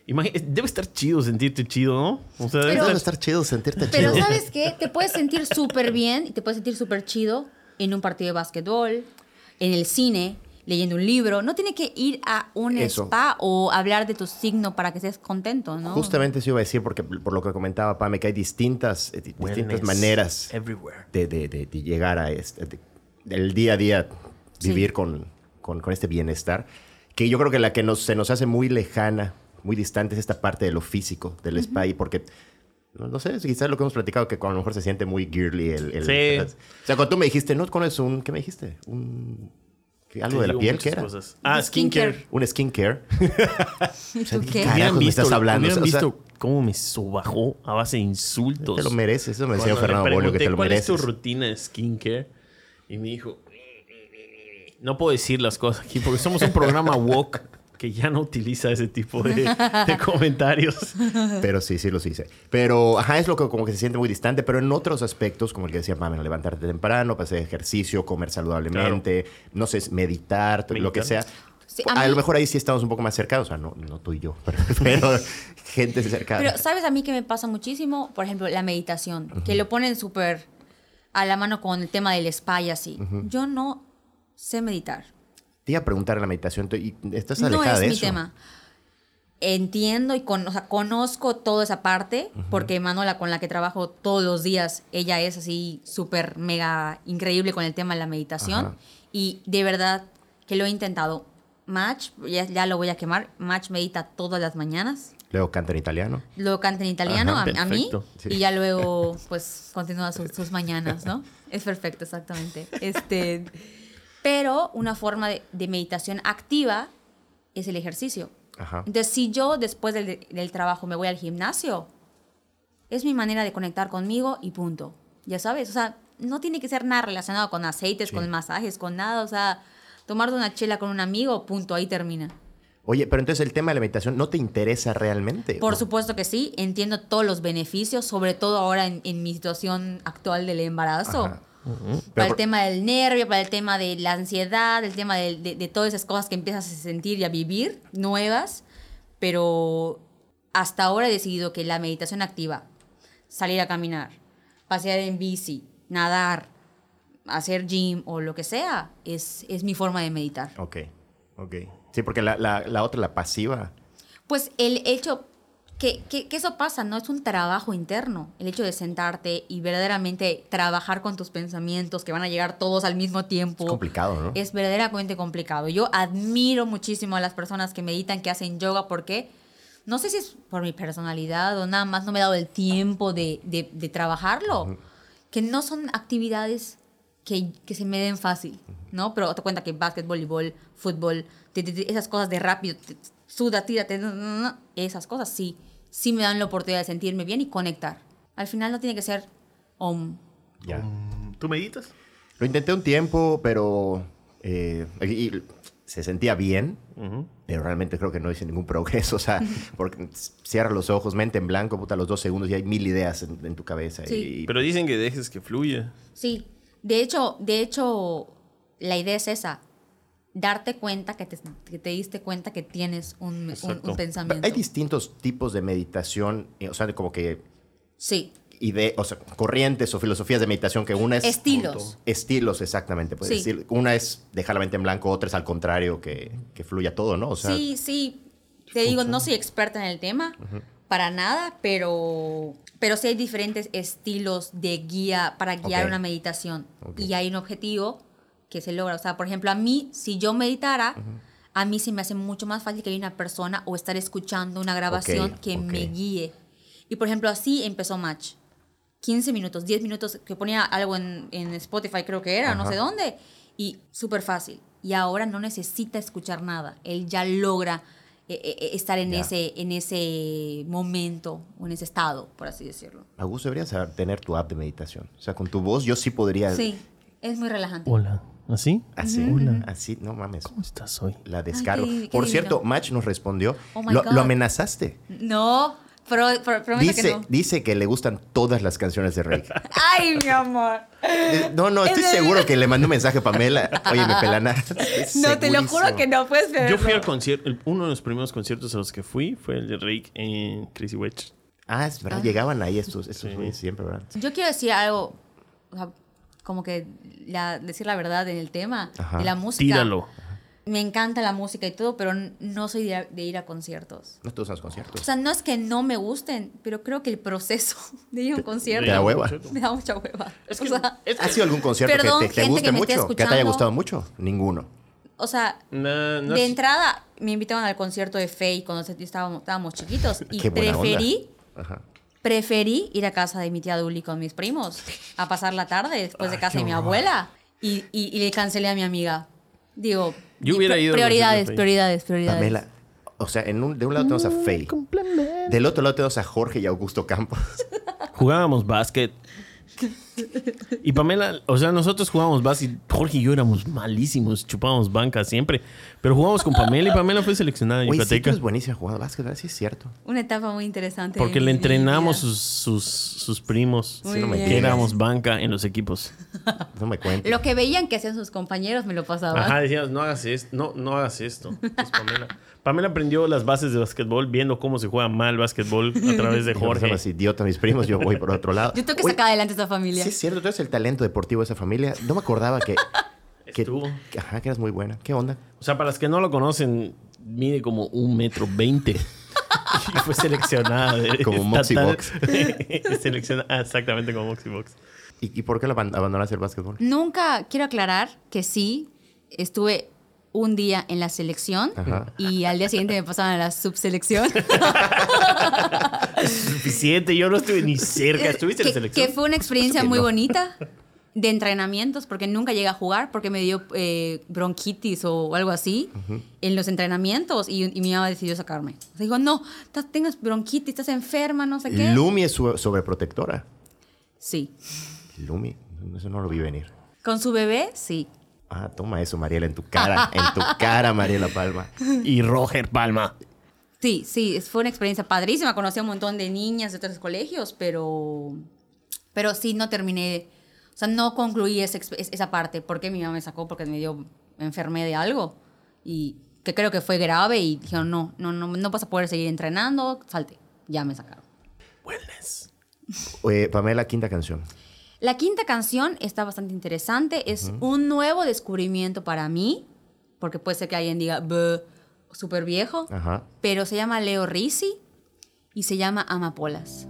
debe estar chido sentirte chido, ¿no? O sea, debe Pero- Debe estar- estar chido, sentirte Pero chido. ¿sabes qué? Te puedes sentir súper bien y te puedes sentir súper chido en un partido de básquetbol, en el cine, leyendo un libro. No tiene que ir a un Eso. spa o hablar de tu signo para que estés contento, ¿no? Justamente eso iba a decir, porque por lo que comentaba Pame, que hay distintas, eh, di- distintas maneras de, de- de- de llegar a este, de- del día a día, Sí. vivir con, con- con este bienestar, que yo creo que la que nos, se nos hace muy lejana, muy distante es esta parte de lo físico, del spa, y porque, no, no sé, quizás lo que hemos platicado, que a lo mejor se siente muy girly el... el- Sí. O sea, cuando tú me dijiste, no, ¿conoces un, qué me dijiste? Un, ¿qué- algo Te de la piel, ¿qué era? cosas. Ah, Skincare. Un skincare. <laughs> ¿Y tú qué? Carajo, me estás hablando, hubieran o sea- visto cómo me sobajó a base de insultos. Te lo mereces, eso me enseñó Fernando Bolio, que te lo ¿Cuál es tu mereces. rutina de skincare? Y me dijo, no puedo decir las cosas aquí porque somos un programa woke. <laughs> que ya no utiliza ese tipo de, <laughs> de comentarios. Pero sí, sí los hice. Pero, ajá, es lo que como que se siente muy distante, pero en otros aspectos, como el que decía Pamela, levantarte temprano, para hacer ejercicio, comer saludablemente, no sé, meditar, lo Meditar. que sea. Sí, a, a mí- lo mejor ahí sí estamos un poco más cercanos, o sea, no, no tú y yo, <laughs> pero, pero gente cercana. Pero, ¿sabes a mí que me pasa muchísimo? Por ejemplo, la meditación, que lo ponen súper a la mano con el tema del spa y así. Yo no sé meditar. Te iba a preguntar en la meditación, ¿tú- y ¿estás No alejada es de mi eso? tema. Entiendo y con, o sea, conozco toda esa parte, porque Manola, con la que trabajo todos los días, ella es así súper mega increíble con el tema de la meditación. Ajá. Y de verdad que lo he intentado. Match, ya, ya lo voy a quemar. Match medita todas las mañanas. Luego canta en italiano. Luego canta en italiano Ajá, a, a mí perfecto. Sí. y ya luego <laughs> pues continúa sus, sus mañanas, ¿no? Es perfecto, exactamente. Este, pero una forma de, de meditación activa es el ejercicio. Ajá. Entonces, si yo después del, del trabajo me voy al gimnasio, es mi manera de conectar conmigo y punto. Ya sabes, o sea, no tiene que ser nada relacionado con aceites, con masajes, con nada, o sea, tomarte una chela con un amigo, punto, ahí termina. Oye, pero entonces el tema de la meditación no te interesa realmente. Por ¿no? supuesto que sí, entiendo todos los beneficios, sobre todo ahora en, en mi situación actual del embarazo. Ajá. Para el tema del nervio, para el tema de la ansiedad, el tema de, de- de todas esas cosas que empiezas a sentir y a vivir nuevas. Pero hasta ahora he decidido que la meditación activa, salir a caminar, pasear en bici, nadar, hacer gym o lo que sea, es, es mi forma de meditar. Ok, ok. Sí, porque la, la- la otra, la pasiva, Pues el hecho que, que- que eso pasa, ¿no? Es un trabajo interno. El hecho de sentarte y verdaderamente trabajar con tus pensamientos que van a llegar todos al mismo tiempo. es complicado, ¿no? Es verdaderamente complicado. Yo admiro muchísimo a las personas que meditan, que hacen yoga, porque no sé si es por mi personalidad o nada más no me he dado el tiempo de, de- de trabajarlo. Que no son actividades que, que se me den fácil, ¿no? Pero te cuenta que básquet, voleibol, fútbol, te- te- te- esas cosas de rápido, suda, tírate, no, no, no, esas cosas sí, sí me dan la oportunidad de sentirme bien y conectar. Al final no tiene que ser om. Ya. ¿Tú meditas? Lo intenté un tiempo, pero eh, y- y se sentía bien, pero realmente creo que no hice ningún progreso. O sea, <laughs> porque cierras los ojos, mente en blanco, puta, los dos segundos y hay mil ideas en, en tu cabeza. Sí. Y, Pero dicen que dejes que fluya. Sí, de hecho, de hecho, la idea es esa. Darte cuenta que te, que te diste cuenta que tienes un, un- Exacto. un pensamiento. hay distintos tipos de meditación, eh, o sea, como que Sí, ide- o sea, corrientes o filosofías de meditación que una es... estilos. Estilos, exactamente. Puedes Sí. decir, una es dejar la mente en blanco, otra es al contrario, que, que fluya todo, ¿no? O sea, sí, sí. Te digo, no soy experta en el tema, para nada, pero, pero sí hay diferentes estilos de guía para guiar una meditación. Y hay un objetivo que se logra. O sea, por ejemplo, a mí, si yo meditara, a mí se me hace mucho más fácil que haya una persona o estar escuchando una grabación Ok, que ok. me guíe. Y por ejemplo, así empezó Match. 15 minutos, 10 minutos, que ponía algo en, en Spotify, creo que era, no Ajá. sé dónde. Y súper fácil. Y ahora no necesita escuchar nada. Él ya logra eh, eh, estar en Ya. ese, en ese momento o en ese estado, por así decirlo. Augusto, deberías tener tu app de meditación. O sea, con tu voz yo sí podría... Sí, es muy relajante. Hola. ¿Así? Así, así, no mames. ¿Cómo estás hoy? La descargo. qué- qué Por divino. cierto, Match nos respondió. Oh my lo, God. lo amenazaste. No, pero, pero prometo que Dice, no. dice que le gustan todas las canciones de Rake. <laughs> Ay, mi amor. Eh, No, no, estoy seguro que le mandé un mensaje a Pamela. Oye, me pelana. <laughs> No, te lo juro que no puedes ver. Yo fui al concierto, el- uno de los primeros conciertos a los que fui fue el de Rake en Crazy Wedge. Ah, es verdad, llegaban ahí estos, estos güeyes siempre, ¿verdad? Yo quiero decir algo, o sea, como que la- decir la verdad en el tema Ajá. de la música. Tíralo. Me encanta la música y todo, pero no soy de, de ir a conciertos. No todos los conciertos. O sea, no es que no me gusten, pero creo que el proceso <laughs> de ir a un concierto te da hueva. me da mucha hueva. Es o, que- sea, es- ¿Ha sido algún concierto Perdón, que te, guste que me mucho? ¿Que te haya gustado mucho? Ninguno. o sea, No, no de es- entrada me invitaron al concierto de Faye cuando estábamos, estábamos chiquitos y Qué buena preferí onda. Ajá. Preferí ir a casa de mi tía Duli con mis primos a pasar la tarde después de casa de mi abuela y, y- y le cancelé a mi amiga. Digo, Yo hubiera ido prioridades, prioridades, prioridades. Pamela, o sea, en un, de un lado tenemos a Faye. Del otro lado tenemos a Jorge y Augusto Campos. Jugábamos básquet. <laughs> Y Pamela, o sea, nosotros jugábamos básquet. Jorge y yo éramos malísimos, chupábamos banca siempre. Pero jugábamos con Pamela y Pamela fue seleccionada tú Yucateca. eres buenísima jugando básquet, ¿verdad? Sí, es cierto. Una etapa muy interesante. de Porque le entrenamos sus, sus, sus primos. Muy no me. Que éramos banca en los equipos. No me cuentes. Lo que veían que hacían sus compañeros me lo pasaban. Ajá, decíamos, no hagas esto, no, no hagas esto. Pues Pamela. Pamela aprendió las bases de básquetbol viendo cómo se juega mal básquetbol a través de <laughs> Jorge. Son los idiotas mis primos, yo voy por otro lado. Yo tengo que Oye, sacar adelante esta familia. Sí, es cierto, tú eres el talento deportivo de esa familia. No me acordaba que. <laughs> que Estuvo. que- ajá, que eras muy buena. ¿Qué onda? O sea, para los que no lo conocen, mide como un metro veinte. <laughs> y fue seleccionada. de <laughs> Como Moxie. Box. seleccionada exactamente como Moxie Box. ¿Y, y por qué lo aban- abandonaste el básquetbol? Nunca, quiero aclarar que sí, estuve un día en la selección Ajá. y al día siguiente me pasaban a la subselección. <laughs> Suficiente, yo no estuve ni cerca. ¿Estuviste en la selección? que fue una experiencia muy no. bonita de entrenamientos porque nunca llegué a jugar porque me dio eh, bronquitis o algo así en los entrenamientos y, y mi mamá decidió sacarme. O sea, dijo, no, estás- tienes bronquitis, estás enferma, no sé qué. Lumi es su- sobreprotectora. Sí. Lumi, eso no lo vi venir. Con su bebé, sí. Ah, toma eso, Mariela, en tu cara. en tu cara, Mariela Palma. Y Roger Palma. Sí, sí, fue una experiencia padrísima. Conocí a un montón de niñas de otros colegios, pero, pero sí no terminé, o sea, no concluí esa, esa parte. porque mi mamá me sacó? Porque me dio, me enfermé de algo y que creo que fue grave y dijeron, no, no, no, no vas a poder seguir entrenando, salte. Ya me sacaron. Wellness. Oye, Pamela, quinta canción. La quinta canción está bastante interesante. Es un nuevo descubrimiento para mí, porque puede ser que alguien diga, "Buh, súper viejo, Ajá. pero se llama Leo Risi y se llama Amapolas.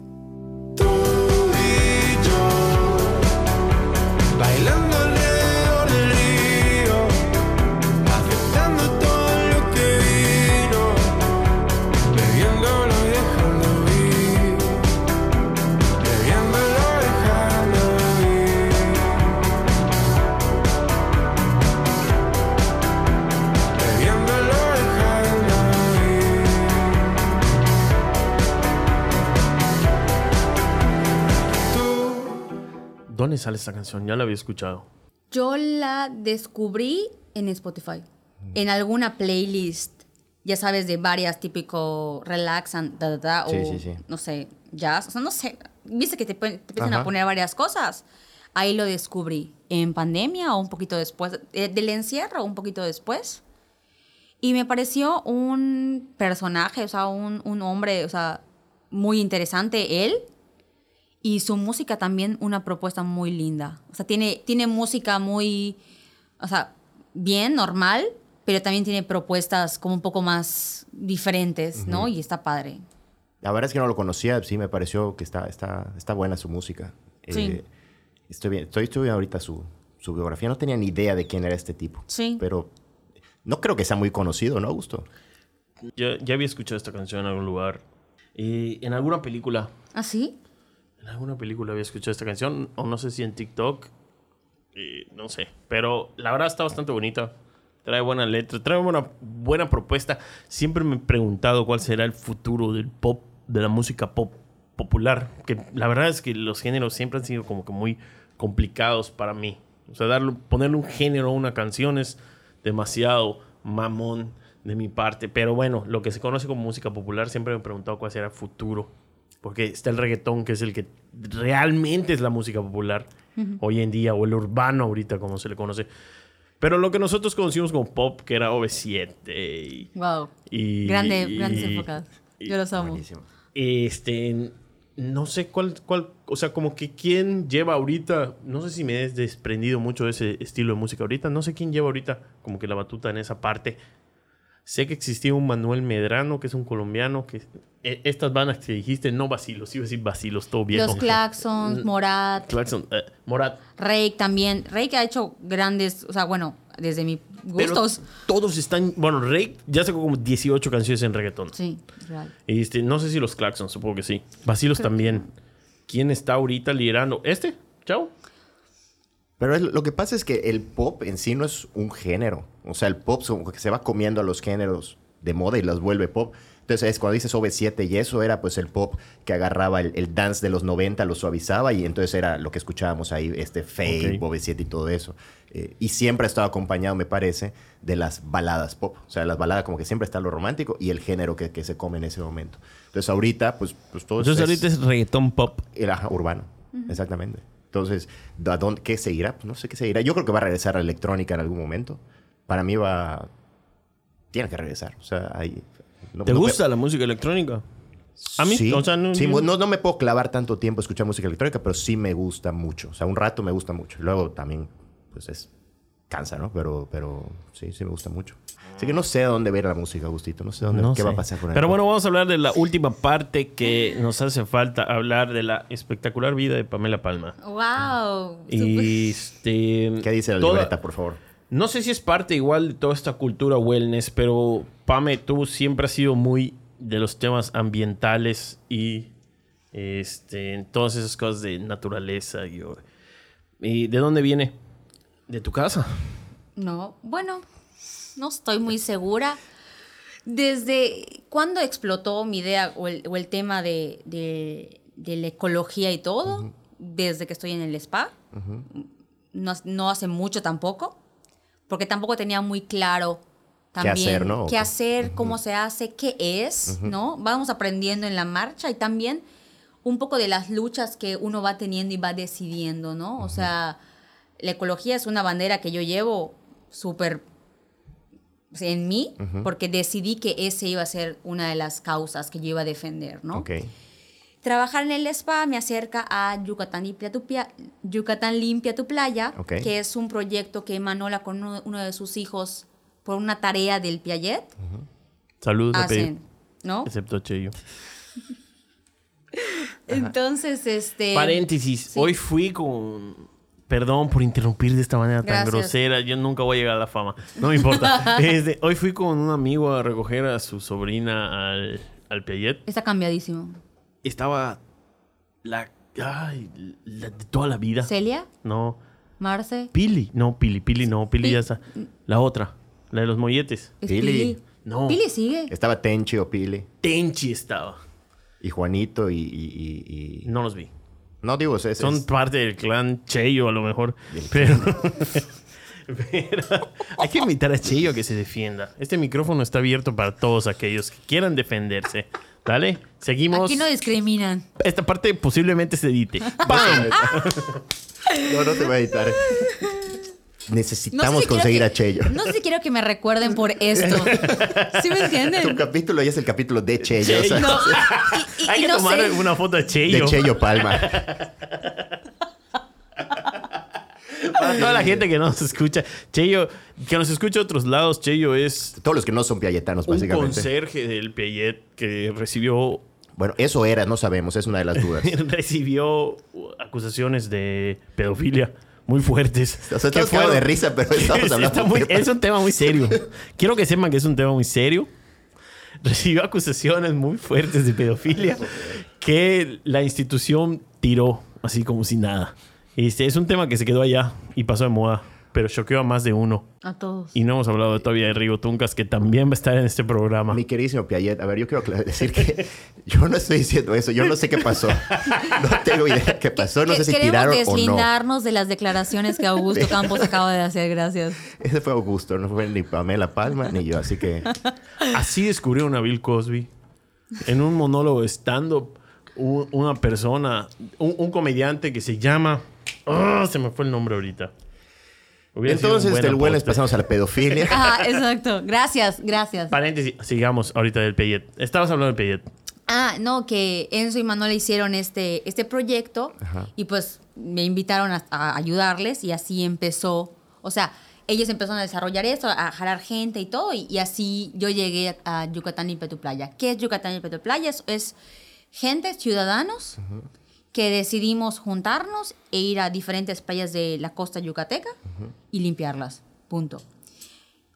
¿Dónde sale esta canción? Ya la había escuchado. Yo la descubrí en Spotify, en alguna playlist, ya sabes, de varias típico relaxan, da, da, da, Sí, o sí, sí. no sé, jazz, o sea, no sé, viste que te, te empiezan Ajá. a poner varias cosas. Ahí lo descubrí, en pandemia o un poquito después, eh, del encierro, un poquito después. Y me pareció un personaje, o sea, un, un hombre, o sea, muy interesante él. Y su música también una propuesta muy linda. O sea, tiene, tiene música muy, o sea, bien, normal, pero también tiene propuestas como un poco más diferentes, ¿no? Y está padre. La verdad es que no lo conocía, sí me pareció que está, está, está buena su música. Sí. Eh, estoy bien, estoy, estoy viendo ahorita su, su biografía. No tenía ni idea de quién era este tipo. Sí. Pero no creo que sea muy conocido, ¿no, Augusto? Ya, ya había escuchado esta canción en algún lugar. Y en alguna película. ¿Ah, sí? En alguna película había escuchado esta canción. O no sé si en TikTok. eh, no sé. Pero la verdad está bastante bonita. Trae buena letra. Trae buena, buena propuesta. Siempre me he preguntado cuál será el futuro del pop. De la música pop popular. Que la verdad es que los géneros siempre han sido como que muy complicados para mí. O sea, darle, ponerle un género a una canción es demasiado mamón de mi parte. Pero bueno, lo que se conoce como música popular, siempre me he preguntado cuál será el futuro. Porque está el reggaetón, que es el que realmente es la música popular hoy en día, o el urbano ahorita, como se le conoce. Pero lo que nosotros conocimos como pop, que era OV7 y... Wow. y- Grande, y- grandes épocas. Yo los amo. Buenísimo. Este, no sé cuál, cuál, o sea, como que quién lleva ahorita, no sé si me he desprendido mucho de ese estilo de música ahorita, no sé quién lleva ahorita como que la batuta en esa parte. Sé que existía un Manuel Medrano, que es un colombiano, que e- estas bandas que dijiste, no vacilos, iba a decir vacilos, todo viejo. Los Claxons, Morat, Claxon, eh, Morat. Rake también. Rake ha hecho grandes, o sea, bueno, desde Pero gustos. todos están, bueno, Rey ya sacó como 18 canciones en reggaetón. Sí, real. Y este, no sé si los Claxons, supongo que sí. Vacilos también. ¿Quién está ahorita liderando? ¿Este? Chao. Pero es- lo que pasa es que el pop en sí no es un género. O sea, el pop como que se va comiendo a los géneros de moda y las vuelve pop. Entonces, es cuando dices OV7 y eso era pues el pop que agarraba el, el dance de los 90, lo suavizaba y entonces era lo que escuchábamos ahí, este Fade, Ok. OV7 y todo eso. Eh, y siempre ha estado acompañado, me parece, de las baladas pop. O sea, las baladas como que siempre está lo romántico y el género que, que se come en ese momento. Entonces, ahorita, pues, pues todo Entonces es, ahorita es reggaetón pop. el ajá, urbano. Exactamente. Entonces, ¿a dónde, ¿qué seguirá? Pues no sé qué seguirá. Yo creo que va a regresar a la electrónica en algún momento. Para mí va... Tiene que regresar. O sea, hay... no- ¿Te no me- gusta la música electrónica? A mí, Sí, o sea, no, sí, no- no, no me puedo clavar tanto tiempo a escuchar música electrónica, pero sí me gusta mucho. O sea, un rato me gusta mucho. Luego también, pues es... Cansa, ¿no? Pero, pero sí, sí me gusta mucho. Así que no sé a dónde ver la música, Agustito. No sé dónde, No qué sé. va a pasar con Pero bueno, vamos a hablar de la última parte que nos hace falta hablar de la espectacular vida de Pamela Palma. ¡Wow! Y este. ¿Qué dice la toda- libreta, por favor? No sé si es parte igual de toda esta cultura wellness, pero Pame, tú siempre has sido muy de los temas ambientales y este, todas esas cosas de naturaleza. Y, ¿Y de dónde viene? De tu casa. No, bueno, no estoy muy segura. Desde cuando explotó mi idea o el, o el tema de, de- de la ecología y todo, desde que estoy en el spa, no, no hace mucho tampoco, porque tampoco tenía muy claro también hacer, ¿no? qué hacer, cómo se hace, qué es, ¿no? Vamos aprendiendo en la marcha y también un poco de las luchas que uno va teniendo y va decidiendo, ¿no? O sea, la ecología es una bandera que yo llevo súper en mí, porque decidí que ese iba a ser una de las causas que yo iba a defender, ¿no? Ok. Trabajar en el spa me acerca a Yucatán Limpia tu, Pia- Yucatán Limpia tu Playa, que es un proyecto que Manola con uno, uno de sus hijos por una tarea del Piaget Saludos a Pedro, hacen, ¿no? excepto Cheyo. <laughs> Entonces, este... Paréntesis, sí. hoy fui con... Perdón por interrumpir de esta manera tan grosera, yo nunca voy a llegar a la fama, no me importa. <laughs> Este, hoy fui con un amigo a recoger a su sobrina al, al Piaget. Está cambiadísimo. Estaba la, ay, la de toda la vida. ¿Celia? No, ¿Marce? Pili, no, Pili, Pili no, Pili Pi- ya está. La otra, la de los molletes. ¿Es Pili. Pili? No. ¿Pili sigue? Estaba Tenchi o Pili Tenchi estaba. y Juanito y... y- y- y- No los vi. No digo, es, es- Son es- parte del clan Cheyo a lo mejor. Pero, <laughs> pero hay que invitar a Cheyo a que se defienda. Este micrófono está abierto para todos aquellos que quieran defenderse. ¿Dale? Seguimos. Aquí no discriminan. Esta parte posiblemente se edite. ¡Bam! <laughs> No, no te voy a editar. No Necesitamos sé si quiero conseguir que- a Cheyo. No sé si quiero que me recuerden por esto. <laughs> ¿Sí me Tu entienden? capítulo ya es el capítulo de Cheyo. o sea, No, <laughs> y, y- Hay y que no tomar sé. una foto de de Cheyo. Cheyo Palma. <laughs> Para toda la gente que nos escucha. Cheyo, que nos escucha de otros lados, Cheyo es Todos los que no son piayetanos, un básicamente. conserje del Piaget que recibió Bueno, eso era, no sabemos, es una de las dudas. recibió acusaciones de pedofilia muy fuertes. Cagados de risa, pero estamos <laughs> hablando muy- es un tema muy serio. Quiero que sepan que es un tema muy serio. Recibió acusaciones muy fuertes de pedofilia que la institución tiró así como si nada. Este, es un tema que se quedó allá y pasó de moda, pero choqueó a más de uno. A todos. Y no hemos hablado todavía de Rigo Tuncas, que también va a estar en este programa. Mi queridísimo Piaget, a ver, yo quiero decir que <laughs> yo no estoy diciendo eso, yo no sé qué pasó. No tengo idea qué pasó, no sé si tiraron o no. deslindarnos de las declaraciones que Augusto <laughs> Campos acaba de hacer. Gracias. Ese fue Augusto, no fue ni Pamela Palma ni yo, así que Así descubrieron a Bill Cosby. En un monólogo stand-up, u- una persona, un, un comediante que se llama. Ah, se me fue el nombre ahorita. Hubiera sido un Entonces, buen del buen aporte. pasamos a la pedofilia. <laughs> Ajá, exacto. Gracias, gracias. Paréntesis, sigamos ahorita del Payet. Estabas hablando del Payet. Ah, no, que Enzo y Manuel hicieron este, este proyecto y pues me invitaron a, a ayudarles y así empezó. O sea, ellos empezaron a desarrollar esto, a jalar gente y todo, y, y así yo llegué a, Yucatán y Petu Playa. ¿Qué es Yucatán y Petu Playa? Es, es gente, ciudadanos, que decidimos juntarnos e ir a diferentes playas de la costa yucateca y limpiarlas. Punto.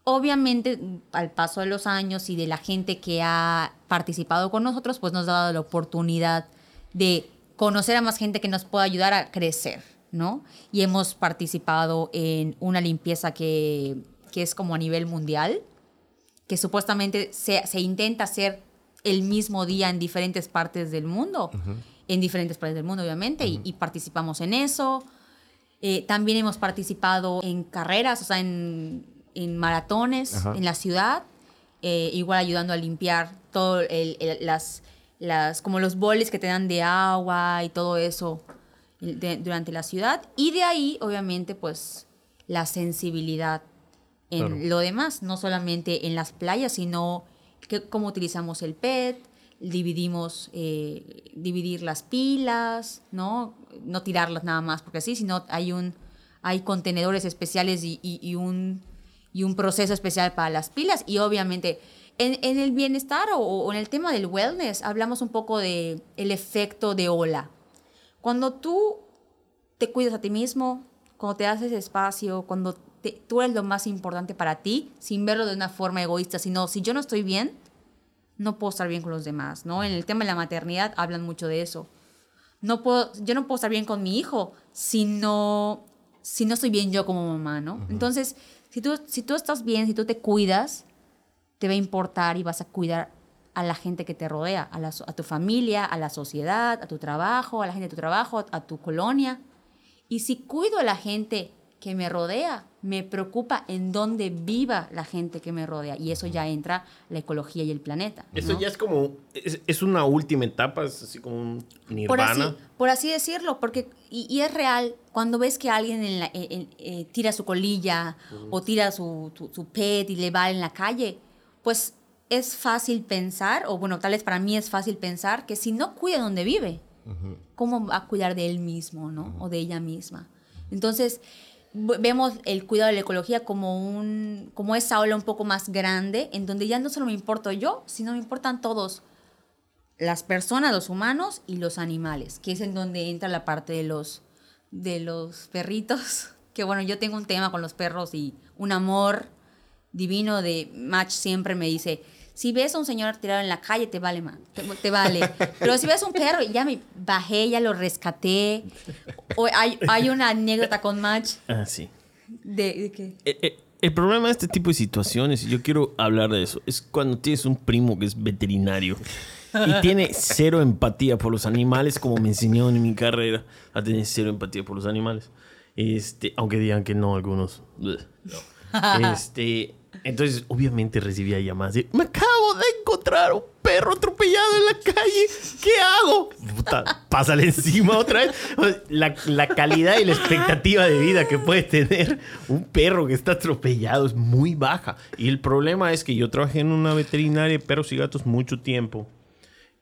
Obviamente, al paso de los años y de la gente que ha participado con nosotros, pues nos ha dado la oportunidad de conocer a más gente que nos pueda ayudar a crecer, ¿no? Y hemos participado en una limpieza que, que es como a nivel mundial, que supuestamente se, se intenta hacer el mismo día en diferentes partes del mundo, en diferentes partes del mundo obviamente, y, y participamos en eso. Eh, también hemos participado en carreras, o sea, en, en maratones Ajá. en la ciudad, eh, igual ayudando a limpiar todo el- el- las, las, como los boles que te dan de agua y todo eso de- durante la ciudad. Y de ahí, obviamente, pues la sensibilidad en Claro. lo demás, no solamente en las playas, sino que, cómo utilizamos el PET, dividimos, eh, dividir las pilas, ¿no? No tirarlas nada más porque sí, sino hay un hay contenedores especiales y, y- y un, y un proceso especial para las pilas. Y obviamente en, en el bienestar o, o en el tema del wellness hablamos un poco de el efecto de ola. Cuando tú te cuidas a ti mismo, cuando te haces espacio, cuando te- tú eres lo más importante para ti, sin verlo de una forma egoísta, sino si yo no estoy bien, no puedo estar bien con los demás, ¿no? En el tema de la maternidad hablan mucho de eso. No puedo, yo no puedo estar bien con mi hijo si no, si no estoy bien yo como mamá, ¿no? Entonces, si tú, si tú estás bien, si tú te cuidas, te va a importar y vas a cuidar a la gente que te rodea, a, la a tu familia, a la sociedad, a tu trabajo, a la gente de tu trabajo, a tu colonia. Y si cuido a la gente que me rodea, me preocupa en dónde viva la gente que me rodea. Y eso ya entra la ecología y el planeta. Eso ¿no? ya es como, es, es una última etapa, es así como un por así, nirvana. por así decirlo, porque y, y es real, cuando ves que alguien en la- en- en- eh, tira su colilla o tira su, su, su pet y le va en la calle, pues es fácil pensar, o bueno, tal vez para mí es fácil pensar que si no cuida donde vive, ¿cómo va a cuidar de él mismo, no? O de ella misma. Entonces, vemos el cuidado de la ecología como, un, como esa ola un poco más grande, en donde ya no solo me importo yo, sino me importan todos las personas, los humanos y los animales, que es en donde entra la parte de los, de los perritos. <laughs> Que bueno, yo tengo un tema con los perros y un amor divino de Match siempre me dice, si ves a un señor tirado en la calle, te vale, man, te, te vale. Pero si ves a un perro, ya me bajé, ya lo rescaté. O hay, hay una anécdota con Match Ah, sí. de, de que... Eh, eh, El problema de este tipo de situaciones, y yo quiero hablar de eso, es cuando tienes un primo que es veterinario y tiene cero empatía por los animales, como me enseñaron en mi carrera a tener cero empatía por los animales. Este, aunque digan que no, algunos. no. <laughs> Este, entonces, obviamente recibía llamadas de: Me acabo de encontrar un perro atropellado en la calle. ¿Qué hago? Puta, pásale encima otra vez. La, la calidad y la expectativa de vida que puede tener un perro que está atropellado es muy baja. Y el problema es que yo trabajé en una veterinaria de perros y gatos mucho tiempo.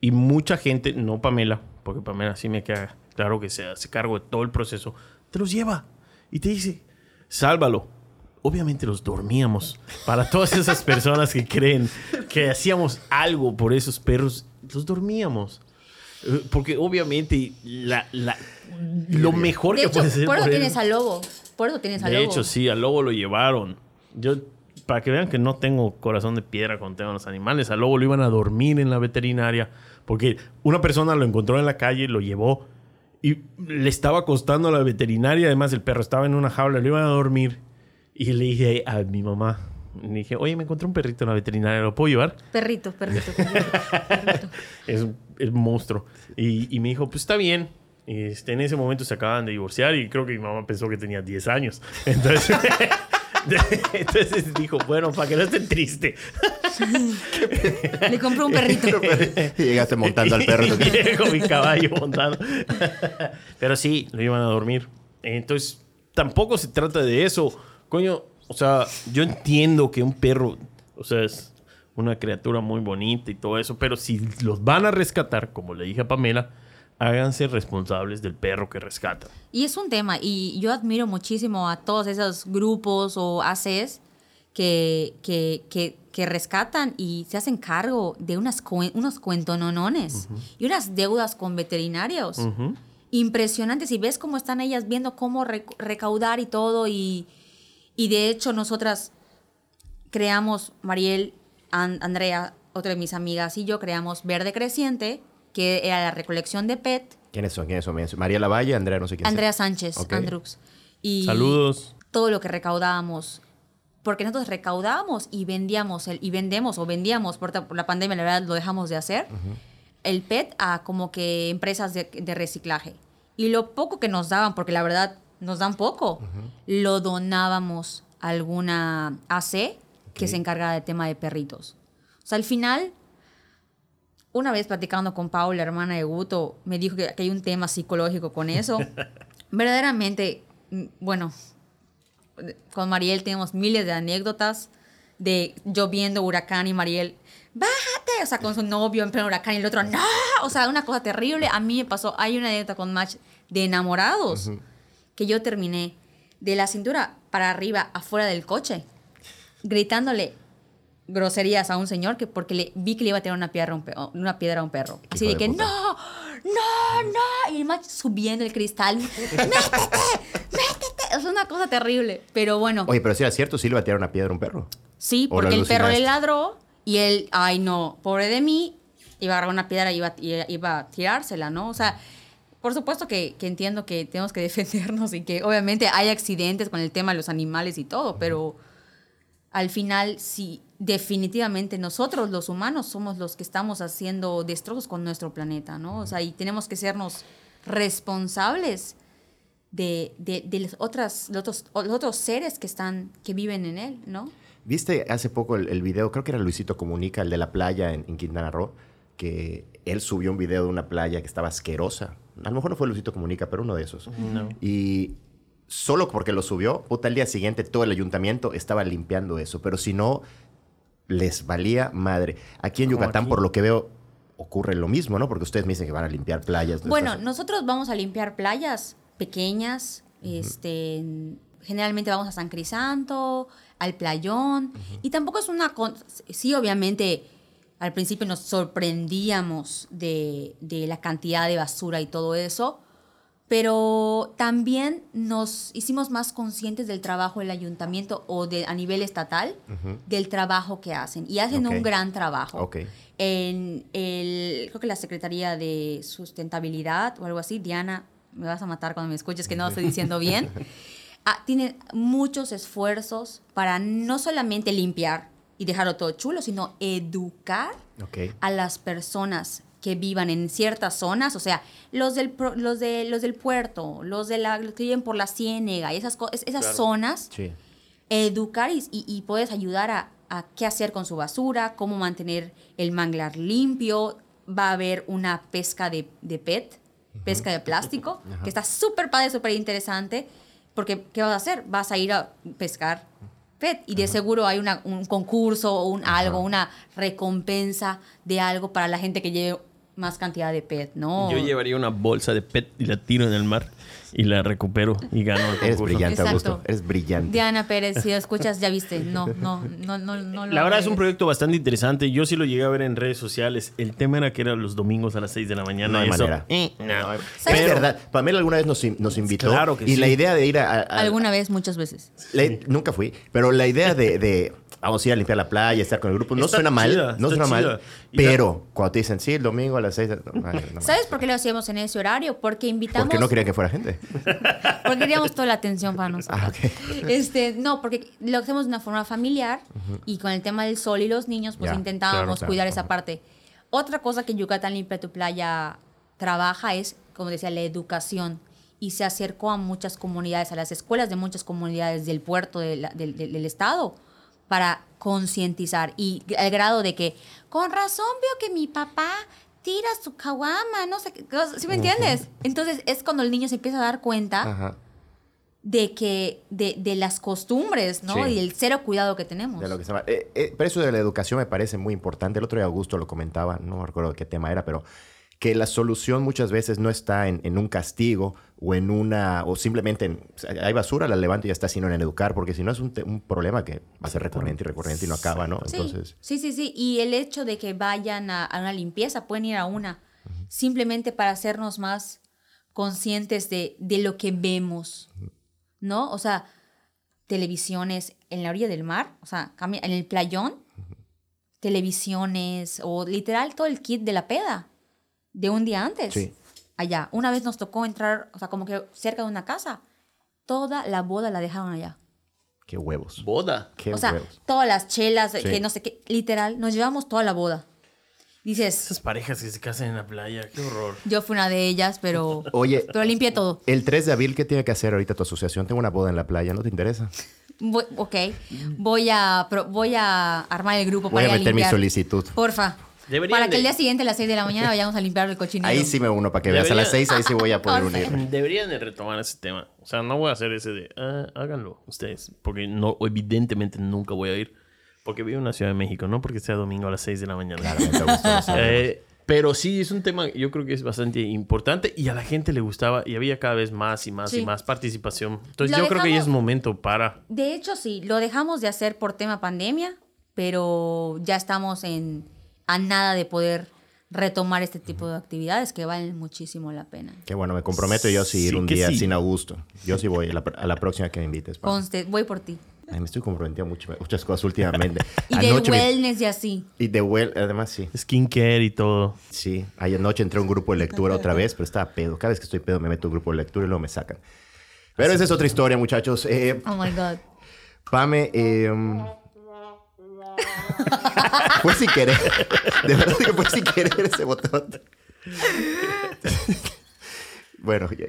Y mucha gente, no Pamela, porque Pamela sí me queda claro que se hace cargo de todo el proceso, te los lleva y te dice, sálvalo. Obviamente los dormíamos. Para todas esas personas que creen que hacíamos algo por esos perros, los dormíamos. Eh, Porque obviamente la, la- lo mejor De que hecho, puede ser por eso tienes al lobo. Por eso tienes al de lobo. hecho, sí, al lobo lo llevaron. Yo, para que vean que no tengo corazón de piedra cuando tengo a los animales, al lobo lo iban a dormir en la veterinaria porque una persona lo encontró en la calle, lo llevó y le estaba acostando a la veterinaria. Además, el perro estaba en una jaula, lo iban a dormir. Y le dije a mi mamá, le dije, oye, me encontré un perrito en la veterinaria, ¿lo puedo llevar? Perrito, perrito, <laughs> perrito, perrito. es, un- es un monstruo. Y, y me dijo, pues está bien. Este, en ese momento se acaban de divorciar y creo que mi mamá pensó que tenía 10 años. <laughs> Entonces, <laughs> entonces dijo, bueno, para que no esté triste. Le compró un perrito. Y llegaste montando al perro. Con mi caballo montado. Pero sí, lo iban a dormir. Entonces, tampoco se trata de eso. Coño, o sea, yo entiendo que un perro, o sea, es una criatura muy bonita y todo eso, pero si los van a rescatar, como le dije a Pamela, háganse responsables del perro que rescatan. Y es un tema, y yo admiro muchísimo a todos esos grupos o ACs que, que, que, que rescatan y se hacen cargo de unas cuen- unos cuentononones y unas deudas con veterinarios. Impresionantes. Y ves cómo están ellas viendo cómo rec- recaudar y todo. Y, y de hecho, nosotras creamos, Mariel, An- Andrea, otra de mis amigas y yo creamos Verde Creciente, que era la recolección de PET. ¿Quiénes son? ¿Quiénes son? María Lavalle, Andrea, no sé quién sea. Andrea Sánchez. Andrux. Y Saludos. todo lo que recaudábamos. porque nosotros recaudábamos y vendíamos, el, y vendemos o vendíamos, por, por la pandemia la verdad lo dejamos de hacer, el PET a como que empresas de, de reciclaje. Y lo poco que nos daban, porque la verdad nos dan poco, lo donábamos a alguna AC que se encarga del tema de perritos. O sea, al final, una vez platicando con Paula, hermana de Guto, me dijo que, que hay un tema psicológico con eso. <laughs> Verdaderamente, mm, bueno, con Mariel tenemos miles de anécdotas de yo viendo huracán y Mariel, bájate, o sea, con su novio en pleno huracán y el otro, no, o sea, una cosa terrible. A mí me pasó, hay una anécdota con Match de enamorados que yo terminé de la cintura para arriba, afuera del coche, gritándole groserías a un señor que porque le vi que le iba a tirar una piedra a un, pe- una piedra a un perro. Así de de que puta. no, no, no. Y el Match subiendo el cristal, métete, métete. Es una cosa terrible. Pero bueno. Oye, pero si era cierto, sí le iba a tirar una piedra a un perro. Sí, ¿O lo porque el perro le ladró y él, ay no, pobre de mí, iba a agarrar una piedra y iba, y iba a tirársela, ¿no? O sea, por supuesto que, que entiendo que tenemos que <laughs> defendernos y que obviamente hay accidentes con el tema de los animales y todo, pero al final sí, definitivamente nosotros los humanos somos los que estamos haciendo destrozos con nuestro planeta, ¿no? O sea, y tenemos que sernos responsables de, de, de los, otras, los, otros, los otros seres que, están, que viven en él, ¿no? ¿Viste hace poco el, el video? Creo que era Luisito Comunica, el de la playa en, en Quintana Roo, que él subió un video de una playa que estaba asquerosa. A lo mejor no fue Luisito Comunica, pero uno de esos. No. Y solo porque lo subió, puta, al día siguiente todo el ayuntamiento estaba limpiando eso. Pero si no, les valía madre. Aquí en Como Yucatán, aquí. por lo que veo, ocurre lo mismo, ¿no? Porque ustedes me dicen que van a limpiar playas. ¿no? Bueno, nosotros vamos a limpiar playas pequeñas, este, generalmente vamos a San Crisanto, al playón, y tampoco es una... con- Sí, obviamente, al principio nos sorprendíamos de, de la cantidad de basura y todo eso, pero también nos hicimos más conscientes del trabajo del ayuntamiento o de, a nivel estatal, del trabajo que hacen, y hacen un gran trabajo. Ok. en el, creo que la Secretaría de Sustentabilidad o algo así, Diana, me vas a matar cuando me escuches que no lo estoy diciendo bien, <laughs> ah, tiene muchos esfuerzos para no solamente limpiar y dejarlo todo chulo, sino educar Ok. a las personas que vivan en ciertas zonas, o sea, los del, los de, los del puerto, los, de la, los que viven por la ciénega y esas, esas zonas, Sí. educar y, y- y puedes ayudar a, a qué hacer con su basura, cómo mantener el manglar limpio. Va a haber una pesca de, de PET, pesca de plástico, <laughs> que está súper padre, súper interesante, porque ¿qué vas a hacer? Vas a ir a pescar PET y de seguro hay una- un concurso o un algo, una recompensa de algo para la gente que lleve más cantidad de PET, ¿no? Yo llevaría una bolsa de PET y la tiro en el mar y la recupero y gano el Eres concurso. brillante, Exacto. Augusto. Eres brillante. Diana Pérez, si lo <laughs> escuchas, ya viste. No, no, no, no, no. lo La verdad es un proyecto bastante interesante. Yo sí lo llegué a ver en redes sociales. El tema era que era los domingos a las 6 de la mañana. No hay eso, manera. eh, no. Es verdad. Pamela alguna vez nos, nos invitó. Claro que y la sí. idea de ir a. a- a- Alguna vez, muchas veces. la- nunca fui. Pero la idea de, de vamos a ir a limpiar la playa, estar con el grupo, no Está suena mal. chida, no suena chida. mal. Pero cuando te dicen, sí, el domingo a las seis. de- no, madre, no, ¿Sabes por qué lo hacíamos en ese horario? Porque invitamos. Porque no querían que fuera gente. <laughs> Porque queríamos toda la atención para nosotros. Ah, ok. Este, no, porque lo hacemos de una forma familiar y con el tema del sol y los niños, pues Ya, intentábamos claro, claro, cuidar ajá. esa parte. Otra cosa que Yucatán Limpia tu Playa trabaja es, como decía, la educación. Y se acercó a muchas comunidades, a las escuelas de muchas comunidades del puerto de la- del, del- del estado, para concientizar. Y al grado de que, con razón veo que mi papá tira su caguama, no sé qué cosa", ¿sí me entiendes? Entonces es cuando el niño se empieza a dar cuenta Ajá. de que de, de las costumbres, ¿no? Sí. Y el cero cuidado que tenemos. De lo que se llama- eh, eh, pero eso de la educación me parece muy importante. El otro día Augusto lo comentaba, no recuerdo qué tema era, pero que la solución muchas veces no está en, en un castigo o en una, o simplemente en, hay basura, la levanto y ya está, sino en educar, porque si no es un, un problema que va a ser recurrente y recurrente y no acaba, ¿no? Entonces, sí, sí, sí. Y el hecho de que vayan a, a una limpieza, pueden ir a una, simplemente para hacernos más conscientes de, de lo que vemos, ¿no? O sea, televisiones en la orilla del mar, o sea, en el playón, televisiones o literal todo el kit de la peda de un día antes. Sí. Allá. Una vez nos tocó entrar, o sea, como que cerca de una casa. Toda la boda la dejaron allá. Qué huevos. Boda. Qué o sea, huevos. todas las chelas, Sí. que no sé qué, literal, nos llevamos toda la boda. Dices, Esas parejas que se casan en la playa, qué horror. yo fui una de ellas, pero, Oye, pero limpié todo. el 3 de abril, ¿qué tiene que hacer ahorita tu asociación? Tengo una boda en la playa, ¿no te interesa? Voy- ok, voy a, pro- voy a armar el grupo Voy para a ir meter mi solicitud. Porfa. Deberían para que de- el día siguiente a las 6 de la mañana <laughs> vayamos a limpiar el cochinero. Ahí sí me uno para que veas. A las Debería- 6 ahí sí voy a poder Porfa. unirme. Deberían de retomar ese tema. O sea, no voy a hacer ese de, ah, háganlo ustedes. Porque no, evidentemente nunca voy a ir. Porque vivo en la Ciudad de México, no porque sea domingo a las 6 de la mañana. Lo sabemos. <laughs> Eh, pero sí, es un tema, yo creo que es bastante importante y a la gente le gustaba y había cada vez más y más Sí. y más participación. Entonces Lo yo creo que ya es dejamos- momento para... De hecho, sí, lo dejamos de hacer por tema pandemia, pero ya estamos en a nada de poder retomar este tipo de actividades que valen muchísimo la pena. Qué bueno, me comprometo yo sí ir Sí un que día sí. sin Augusto. Yo sí voy a la, a la próxima que me invites. Conste, voy por ti. Ay, me estoy comprometiendo a mucho- muchas cosas últimamente. <laughs> Y de Anoche me- wellness y así. Y de well, además sí. Skincare y todo. Sí, ayer anoche entré a un grupo de lectura otra vez, pero estaba pedo. Cada vez que estoy pedo me meto a un grupo de lectura y luego me sacan. Pero esa es otra historia, muchachos. Eh, Oh my God. Pame, eh, <laughs> fue sin querer. De verdad que fue sin querer ese botón. Bueno, ya,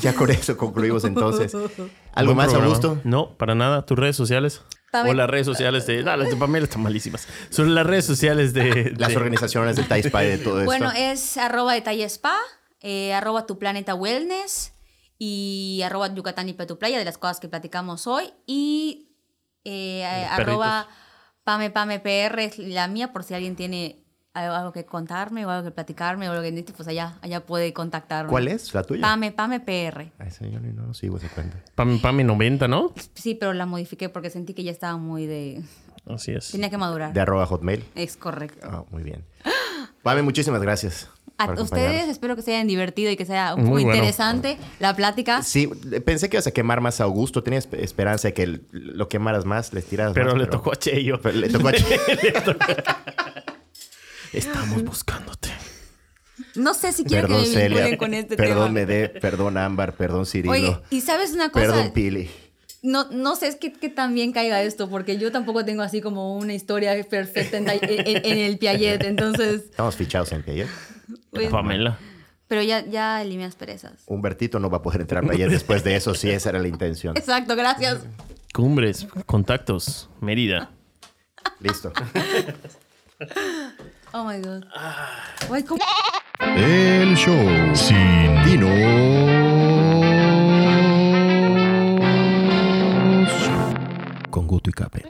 ya con eso concluimos entonces. ¿Algo Buen más, programa. Augusto? No, para nada. ¿Tus redes sociales? O las redes sociales de... No, las de Pamela están malísimas. Son las redes sociales de... Las de- organizaciones de Thai Spy de todo esto. Bueno, es arroba detalle spa, eh, arroba tu planeta wellness y arroba Yucatán y tu playa de las cosas que platicamos hoy y eh, arroba pame pame pr es la mía por si alguien tiene algo, algo que contarme o algo que platicarme o algo que necesite, pues allá, allá puede contactarme. ¿Cuál es? ¿La tuya? Pame pame pr. Yo no, no sigo esa cuenta. Pame, Pame 90, ¿no? Sí, pero la modifiqué porque sentí que ya estaba muy de... Así es. Tenía que madurar. De arroba hotmail. Es correcto. Ah, muy bien. <gasps> Pame, muchísimas gracias. A ustedes espero que se hayan divertido y que sea un Muy poco bueno. interesante la plática. Sí, pensé que ibas a quemar más a Augusto. Tenía esp- esperanza de que lo quemaras más, les tiraras Pero más. le tocó a Cheyo. pero le tocó a <laughs> Che. Estamos buscándote. No sé si quiero Perdón, que me Celia. con este perdón, tema. Mede. Perdón, Ámbar. Perdón, Cirilo. Oye, y sabes una cosa, perdón, Pili. no, no sé es que, que tan bien caiga esto, porque yo tampoco tengo así como una historia perfecta en, en- en el Piaget, entonces, Estamos fichados en Piaget. Pues, Pamela. pero ya, ya eliminé asperezas. Humbertito no va a poder entrar a Piaget después de eso, sí, esa era la intención. Exacto, gracias. Cumbres, contactos, Mérida. Listo. Oh my God. Ay, ¿cómo? El show sin Dinos. Con Guto y Cape.